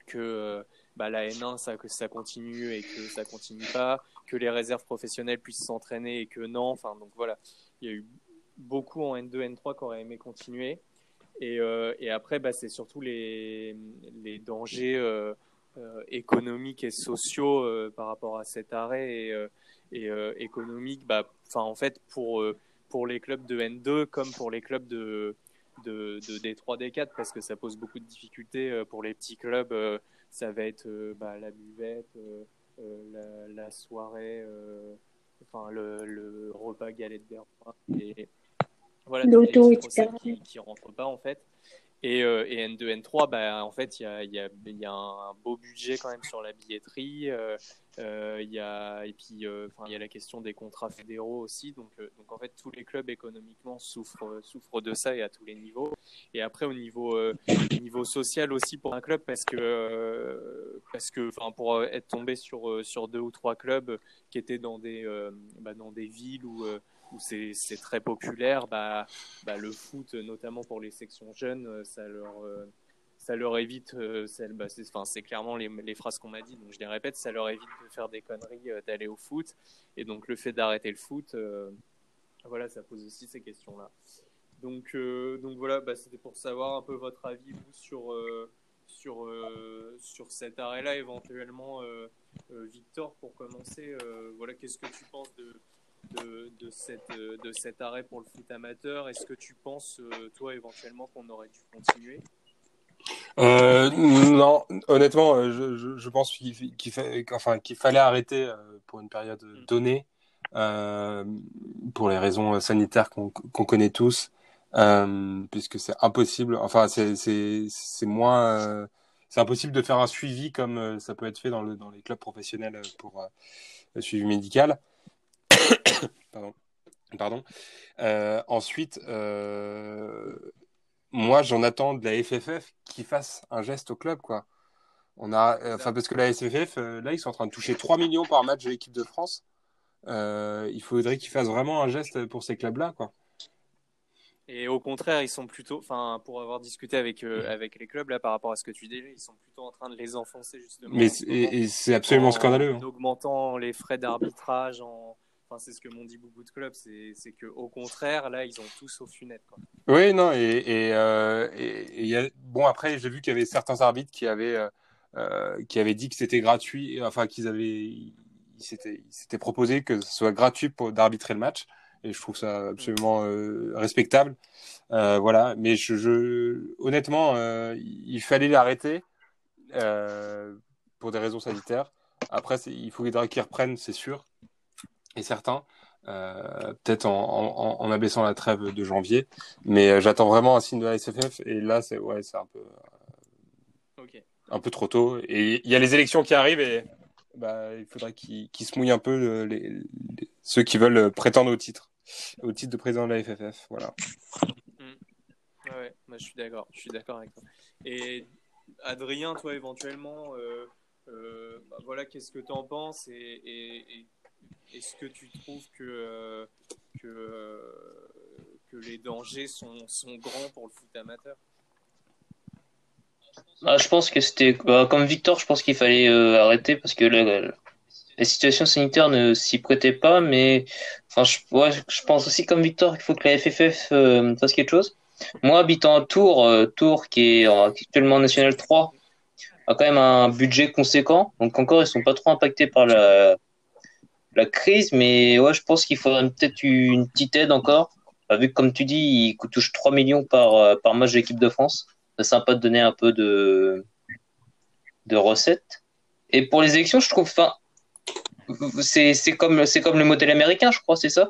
que bah, la N1 ça, que ça continue et que ça continue pas, que les réserves professionnelles puissent s'entraîner et que non. Enfin, donc voilà, il y a eu beaucoup en N2, N3 qui auraient aimé continuer. Et, euh, et après, bah, c'est surtout les, les dangers euh, euh, économiques et sociaux euh, par rapport à cet arrêt et, euh, et euh, économiques. Bah, en fait, pour, pour les clubs de N2 comme pour les clubs de, de, de D3, D4, parce que ça pose beaucoup de difficultés pour les petits clubs. ça va être bah, la buvette euh, la, la, soirée, euh, enfin le, le, repas galette d'air et voilà, etc. Qui, qui rentrent pas en fait. Et, euh, et, N2, N3, bah, en fait, il y a, un beau budget quand même sur la billetterie. Euh, euh, y a, et puis, euh, il y a la question des contrats fédéraux aussi. Donc, en fait, tous les clubs économiquement souffrent, de ça et à tous les niveaux. Et après, au niveau, niveau social aussi pour un club, parce que, parce que pour être tombé sur, sur deux ou trois clubs qui étaient dans des, bah, dans des villes où c'est très populaire, bah, bah, le foot, notamment pour les sections jeunes, euh, ça leur, euh, ça leur évite, euh, bah, c'est clairement les, phrases qu'on m'a dit, donc je les répète, ça leur évite de faire des conneries, d'aller au foot. Et donc le fait d'arrêter le foot, voilà, ça pose aussi ces questions-là. Donc, donc voilà, bah, c'était pour savoir un peu votre avis sur, sur, sur cet arrêt-là, éventuellement. Victor, pour commencer, voilà, qu'est-ce que tu penses de, de, de, cette, de cet arrêt pour le foot amateur Est-ce que tu penses, euh, toi, éventuellement, qu'on aurait dû continuer? Euh, non, honnêtement, euh, je, je, je pense qu'il qu enfin, qu'il fallait arrêter euh, pour une période mm. donnée, euh, pour les raisons sanitaires qu'on qu connaît tous, euh, puisque c'est impossible. Enfin, c'est moins, c'est impossible de faire un suivi comme ça peut être fait dans, le, dans les clubs professionnels pour le suivi médical. Pardon. Pardon. Euh, ensuite, euh, moi, j'en attends de la FFF qui fasse un geste au club, quoi. On a, euh, enfin, parce que la euh, là, ils sont en train de toucher 3 millions par match de l'équipe de France. Il faudrait qu'ils fassent vraiment un geste pour ces clubs-là, quoi. Et au contraire, ils sont plutôt, enfin, pour avoir discuté avec euh, avec les clubs là par rapport à ce que tu dis, ils sont plutôt en train de les enfoncer justement. Mais c'est absolument en, scandaleux. En augmentant les frais d'arbitrage, en Enfin, c'est ce que m'ont dit beaucoup de clubs, c'est que au contraire, là, ils ont tous au funette. Quoi. Oui, non, et, et, euh, et, et y a... bon après, j'ai vu qu'il y avait certains arbitres qui avaient euh, euh qui avaient dit que c'était gratuit, enfin qu'ils avaient, s'étaient proposé que ce soit gratuit pour d'arbitrer le match, et je trouve ça absolument euh, respectable. Voilà, mais je, je honnêtement, il fallait l'arrêter pour des raisons sanitaires. Après, il faudra qu'ils reprennent, c'est sûr, et certain. Euh, peut-être en, en, abaissant la trêve de janvier, mais j'attends vraiment un signe de la SFF et là c'est ouais c'est un peu un peu trop tôt et il y a les élections qui arrivent et bah, il faudrait qu'ils se mouillent un peu les, ceux qui veulent prétendre au titre au titre de président de la FFF voilà. Mm. Ouais, je suis d'accord, je suis d'accord avec toi. Et Adrien, toi éventuellement, euh, euh, bah, voilà, qu'est-ce que tu en penses et, est-ce que tu trouves que, euh, que, que les dangers sont, sont, grands pour le foot amateur? Bah, Je pense que c'était, bah, comme Victor, je pense qu'il fallait arrêter parce que la, la situation sanitaire ne s'y prêtait pas, mais enfin, je, je pense aussi comme Victor qu'il faut que la FFF fasse quelque chose. Moi, habitant à Tours, Tours qui est actuellement National 3, a quand même un budget conséquent. Donc encore, ils sont pas trop impactés par la, la crise, mais ouais, je pense qu'il faudrait peut-être une petite aide encore. Bah, vu que comme tu dis, ils touchent 3 millions par, euh, par match de l'équipe de France. C'est sympa de donner un peu de, de recettes. Et pour les élections, je trouve, enfin, c'est, c'est comme, c'est comme le modèle américain, je crois, c'est ça?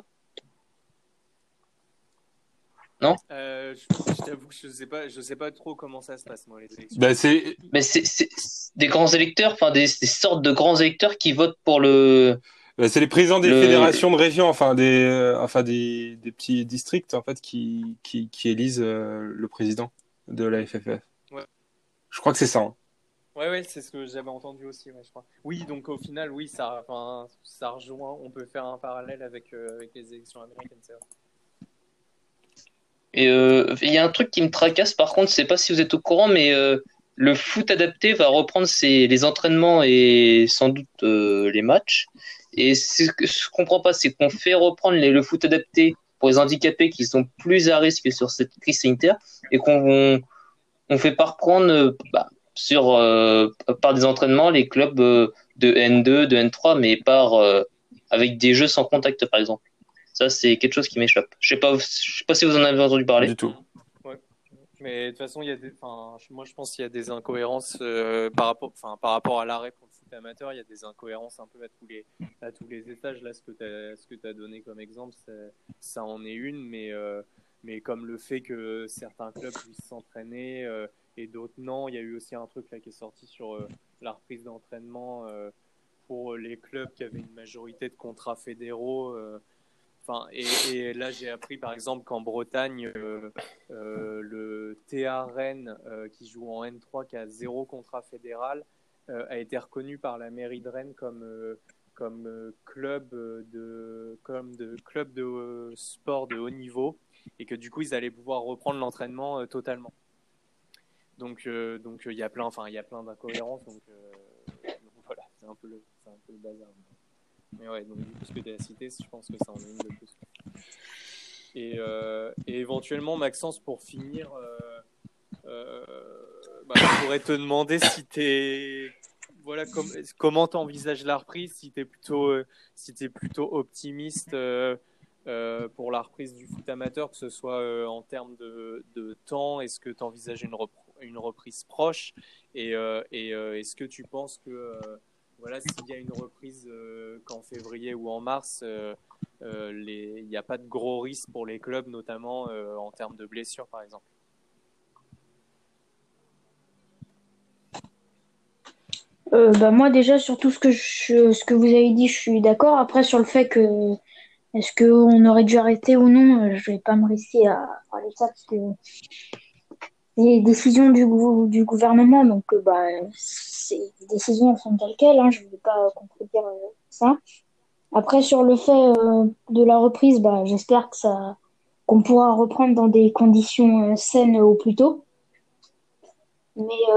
Non? Euh, Je, t'avoue que je sais pas, je sais pas trop comment ça se passe moi les élections. Bah, c'est... Mais c'est, des grands électeurs, enfin des, sortes de grands électeurs qui votent pour le. Bah, c'est les présidents des fédérations de régions, enfin des, euh, enfin des, des, petits districts en fait qui, qui, qui élisent euh, le président de la FFF. Ouais. Je crois que c'est ça. Hein. Ouais, ouais, c'est ce que j'avais entendu aussi, ouais, je crois. Oui, donc au final, oui, ça, enfin, ça rejoint. On peut faire un parallèle avec, avec les élections américaines, c'est vrai. Et euh, il y a un truc qui me tracasse, par contre, je sais pas si vous êtes au courant, mais euh, le foot adapté va reprendre ses, les entraînements et sans doute euh, les matchs. Et ce que je comprends pas, c'est qu'on fait reprendre les, le foot adapté pour les handicapés qui sont plus à risque sur cette crise sanitaire et qu'on on fait pas reprendre bah, sur par des entraînements les clubs de N2, de N3, mais par avec des jeux sans contact par exemple. Ça, c'est quelque chose qui m'échappe. Je sais pas, je sais pas si vous en avez entendu parler. Du tout. Ouais. Mais de toute façon, il y a des, enfin, moi, je pense qu'il y a des incohérences euh, par rapport, enfin, par rapport à l'arrêt pour amateur. Il y a des incohérences un peu à tous les, étages. Là, ce que tu as, donné comme exemple, ça en est une, mais, euh, mais comme le fait que certains clubs puissent s'entraîner euh, et d'autres non. Il y a eu aussi un truc qui est sorti sur la reprise d'entraînement pour les clubs qui avaient une majorité de contrats fédéraux et, là, j'ai appris par exemple qu'en Bretagne, euh, euh, le TA Rennes, euh, qui joue en N3, qui a zéro contrat fédéral, a été reconnu par la mairie de Rennes comme, comme, club, de, comme de club de sport de haut niveau et que du coup, ils allaient pouvoir reprendre l'entraînement totalement. Donc, donc il y a plein, plein d'incohérences. Donc, voilà, c'est un peu le, un peu le bazar. Mais ouais, donc du coup, ce que tu as cité, je pense que ça en est une de plus. Et, euh, et éventuellement, Maxence, pour finir, euh, euh, bah, je pourrais te demander si tu Voilà, com comment tu envisages la reprise, si tu es, plutôt, si es plutôt optimiste pour la reprise du foot amateur, que ce soit en termes de, temps, est-ce que tu envisages une, une, reprise proche? Et, et est-ce que tu penses que voilà, s'il y a une reprise euh, qu'en février ou en mars, euh, euh, il n'y a pas de gros risques pour les clubs, notamment en termes de blessures, par exemple? Bah moi déjà sur tout ce que je, ce que vous avez dit, je suis d'accord. Après sur le fait que est-ce qu'on aurait dû arrêter ou non, je vais pas me risquer à parler de ça parce que les décisions du, gouvernement, donc bah ces décisions sont telles quelles, hein, je ne vais pas contredire euh, ça. Après, sur le fait euh, de la reprise, bah, j'espère que ça qu'on pourra reprendre dans des conditions euh, saines au plus tôt. Mais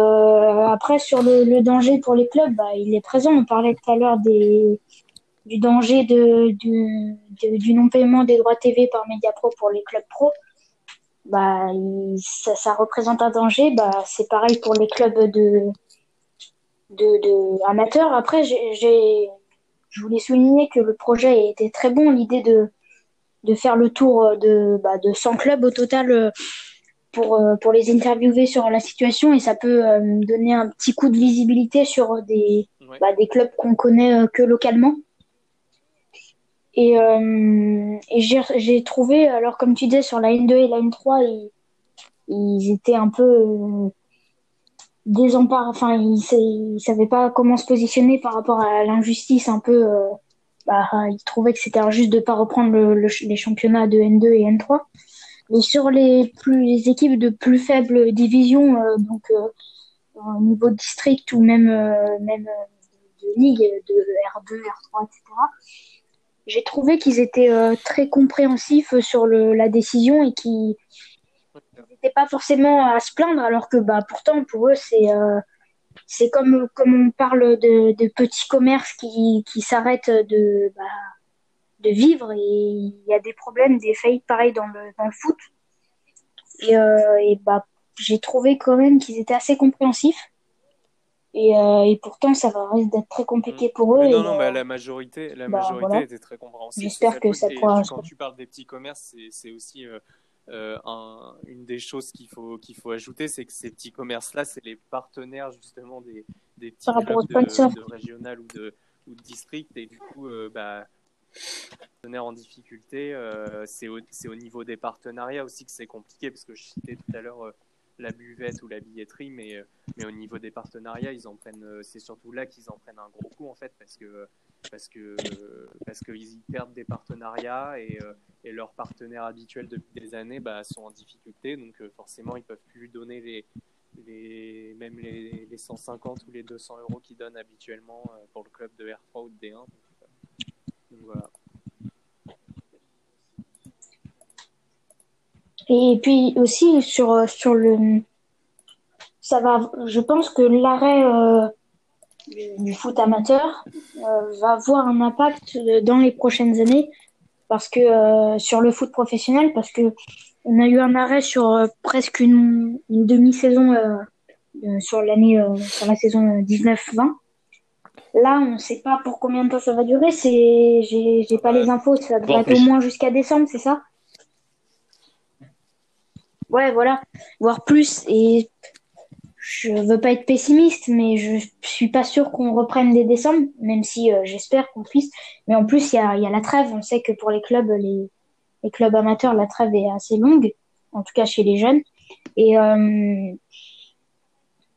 après, sur le, danger pour les clubs, bah, il est présent. On parlait tout à l'heure des, du danger de, du, non-paiement des droits TV par Mediapro pour les clubs pro. Bah, ça, représente un danger. Bah, c'est pareil pour les clubs de, de, amateurs. Après, je voulais souligner que le projet était très bon. L'idée de, de faire le tour de, bah, de 100 clubs au total euh, pour, pour les interviewer sur la situation et ça peut donner un petit coup de visibilité sur des, bah, des clubs qu'on connaît que localement. Et, et j'ai trouvé, alors comme tu disais, sur la N2 et la N3, ils, ils étaient un peu désemparés, enfin, ils, ils savaient pas comment se positionner par rapport à l'injustice un peu bah, ils trouvaient que c'était injuste de pas reprendre le, les championnats de N2 et N3. Mais sur les plus les équipes de plus faibles divisions, euh, donc euh, au niveau district ou même euh, même de ligue, de R2, R3, etc. J'ai trouvé qu'ils étaient très compréhensifs sur le, la décision et qu'ils n'étaient pas forcément à se plaindre, alors que bah pourtant pour eux c'est c'est comme comme on parle de, de petits commerces qui, qui s'arrêtent de bah, de vivre et il y a des problèmes, des faillites pareil dans le dans le foot. Et, euh, et bah j'ai trouvé quand même qu'ils étaient assez compréhensifs. Et, euh, et pourtant, ça va risque d'être très compliqué mm. pour eux. non, et, non, euh, bah, la majorité, la bah, majorité voilà. était très compréhensive. J'espère que ça pourra- Quand tu parles des petits commerces, c'est- aussi euh, euh, un- une des choses qu'il faut, qu'il faut ajouter, c'est que ces petits commerces-là, c'est les partenaires justement des, des petits clubs de, régional ou de, ou de district. Et du coup, euh, bah, en difficulté, euh, c'est au, niveau des partenariats aussi que c'est compliqué, parce que je citais tout à l'heure euh, la buvette ou la billetterie, mais, euh, mais au niveau des partenariats, ils en prennent, c'est surtout là qu'ils en prennent un gros coup en fait, parce qu'ils perdent des partenariats et, leurs partenaires habituels depuis des années bah, sont en difficulté, donc forcément ils peuvent plus donner même les, les 150 ou les 200 euros qu'ils donnent habituellement pour le club de R3 ou de D1. Donc, euh, voilà. Et puis aussi sur euh, sur le ça va je pense que l'arrêt euh, du, foot amateur euh, va avoir un impact dans les prochaines années parce que sur le foot professionnel parce que on a eu un arrêt sur presque une, une demi-saison sur l'année sur la saison 19-20. Là, on ne sait pas pour combien de temps ça va durer. C'est, j'ai, j'ai pas les infos. Ça devrait être au moins jusqu'à décembre, c'est ça? Ouais, voilà, voire plus. Et je veux pas être pessimiste, mais je suis pas sûre qu'on reprenne dès décembre, même si euh, j'espère qu'on puisse. Mais en plus, il y a, il y a la trêve. On sait que pour les clubs, les, les clubs amateurs, la trêve est assez longue, en tout cas chez les jeunes. Et euh,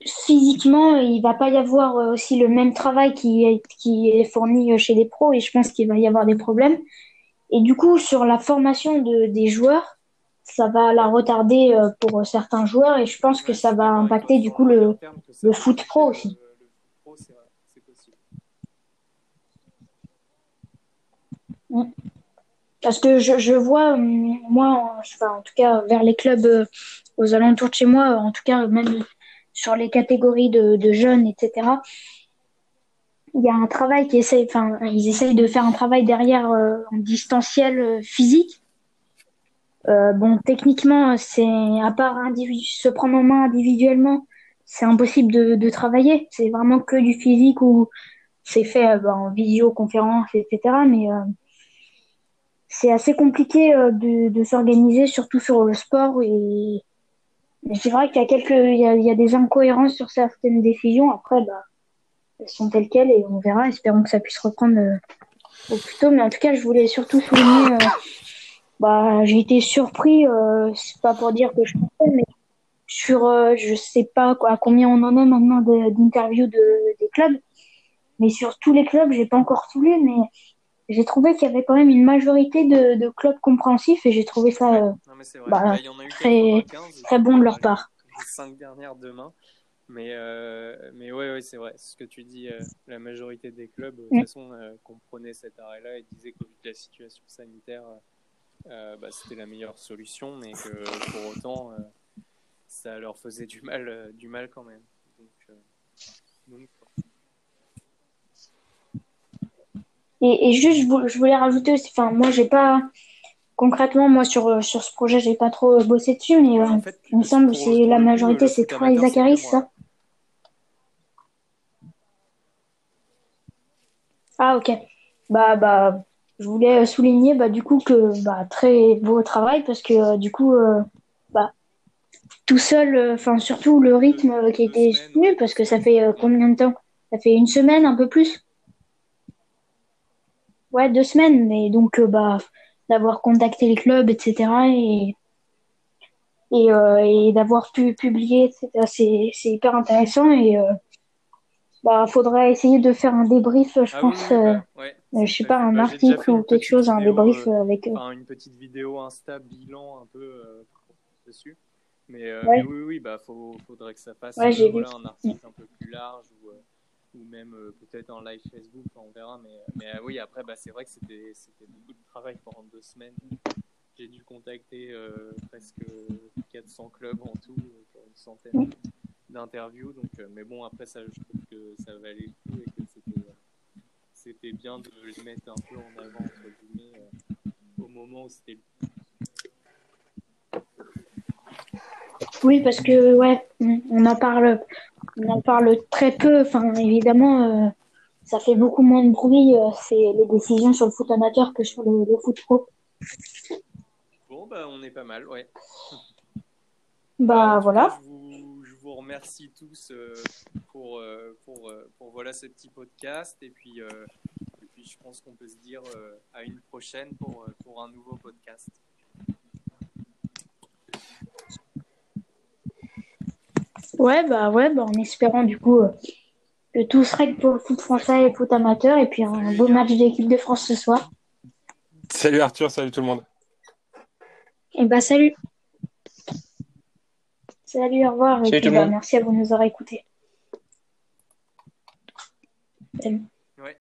physiquement, il va pas y avoir euh, aussi le même travail qui est, qui est fourni euh, chez les pros, et je pense qu'il va y avoir des problèmes. Et du coup, sur la formation de, des joueurs, ça va la retarder euh, pour certains joueurs, et je pense que ça va impacter du coup le, le foot pro aussi. Parce que je, je vois, moi, en- enfin, en tout cas, vers les clubs aux alentours de chez moi, en tout cas, même sur les catégories de, de jeunes, etc., il y a un travail qui essaie, enfin, ils essayent de faire un travail derrière euh, en distanciel euh, physique. Euh, bon, techniquement, c'est à part se prendre en main individuellement, c'est impossible de, de travailler. C'est vraiment que du physique ou c'est fait bah, en visioconférence, etc. Mais euh, c'est assez compliqué euh, de, de s'organiser, surtout sur le sport. Et mais c'est vrai qu'il y a quelques, il y a, il y a des incohérences sur certaines décisions. Après, bah, elles sont telles quelles et on verra. Espérons que ça puisse reprendre euh, au plus tôt. Mais en tout cas, je voulais surtout souligner, euh, bah, j'ai été surpris. Euh, c'est pas pour dire que je pensais, mais sur, euh, je sais pas à combien on en est maintenant d'interviews de, des clubs. Mais sur tous les clubs, j'ai pas encore tout lu, mais j'ai trouvé qu'il y avait quand même une majorité de, de clubs compréhensifs et j'ai trouvé ça euh, Non, mais c'est vrai. bah, Là, il y en a eu très- 95, très bon de leur part. Les cinq dernières demain. Mais, euh, mais ouais, ouais, c'est vrai. Ce que tu dis, euh, la majorité des clubs, de toute Mm. façon, euh, comprenaient cet arrêt-là et disaient qu'au vu de la situation sanitaire, bah, c'était la meilleure solution, mais que pour autant, ça leur faisait du mal, du mal quand même. Donc, donc, Et, et juste, je vou- je voulais rajouter aussi, enfin, moi, j'ai pas, concrètement, moi, sur, euh, sur ce projet, j'ai pas trop euh, bossé dessus, mais euh, en fait, il me semble que la majorité, c'est toi et moi. ça? Ah, ok. Bah, bah, je voulais souligner, bah, du coup, que, bah, très beau travail, parce que, euh, du coup, euh, bah, tout seul, euh, enfin surtout le rythme qui était soutenu, parce que ça fait combien de temps? Ça fait une semaine, un peu plus? Ouais, deux semaines, mais donc euh, bah d'avoir contacté les clubs, etc. et et, euh, et d'avoir pu publier, etc. C'est hyper intéressant et euh, bah faudrait essayer de faire un débrief, je Ah oui, pense, oui, euh, bah, ouais, euh, je sais pas, un Bah, article ou quelque chose, un débrief avec. enfin, une petite vidéo Insta bilan un peu dessus. Mais, Ouais. mais oui, oui, bah, faut, faudrait que ça fasse Ouais, voilà, un article un peu plus large ou, ou même euh, peut-être en live Facebook, on verra. Mais, mais euh, oui, après, bah, c'est vrai que c'était beaucoup de travail pendant deux semaines. J'ai dû contacter euh, presque 400 clubs en tout pour une centaine d'interviews. Donc, mais bon, après, ça, je trouve que ça valait le coup et que c'était bien de les mettre un peu en avant entre guillemets au moment où c'était le Oui, parce que ouais, on en parle, on en parle très peu. Enfin, évidemment, euh, ça fait beaucoup moins de bruit. euh, c'est les décisions sur le foot amateur que sur le, le foot pro. Bon, bah, on est pas mal, ouais. Bah tout voilà. je, vous, je vous remercie tous euh, pour, pour, pour voilà ce petit podcast. Et puis, et puis je pense qu'on peut se dire à une prochaine pour, pour un nouveau podcast. Ouais, bah ouais, bah en espérant du coup euh, que tout se règle pour le foot français et le foot amateur et puis un beau match d'équipe de France ce soir. Salut Arthur, salut tout le monde. Et bah salut. Salut, au revoir. Et puis tout bah, monde. merci à vous de nous avoir écoutés. Salut. Ouais.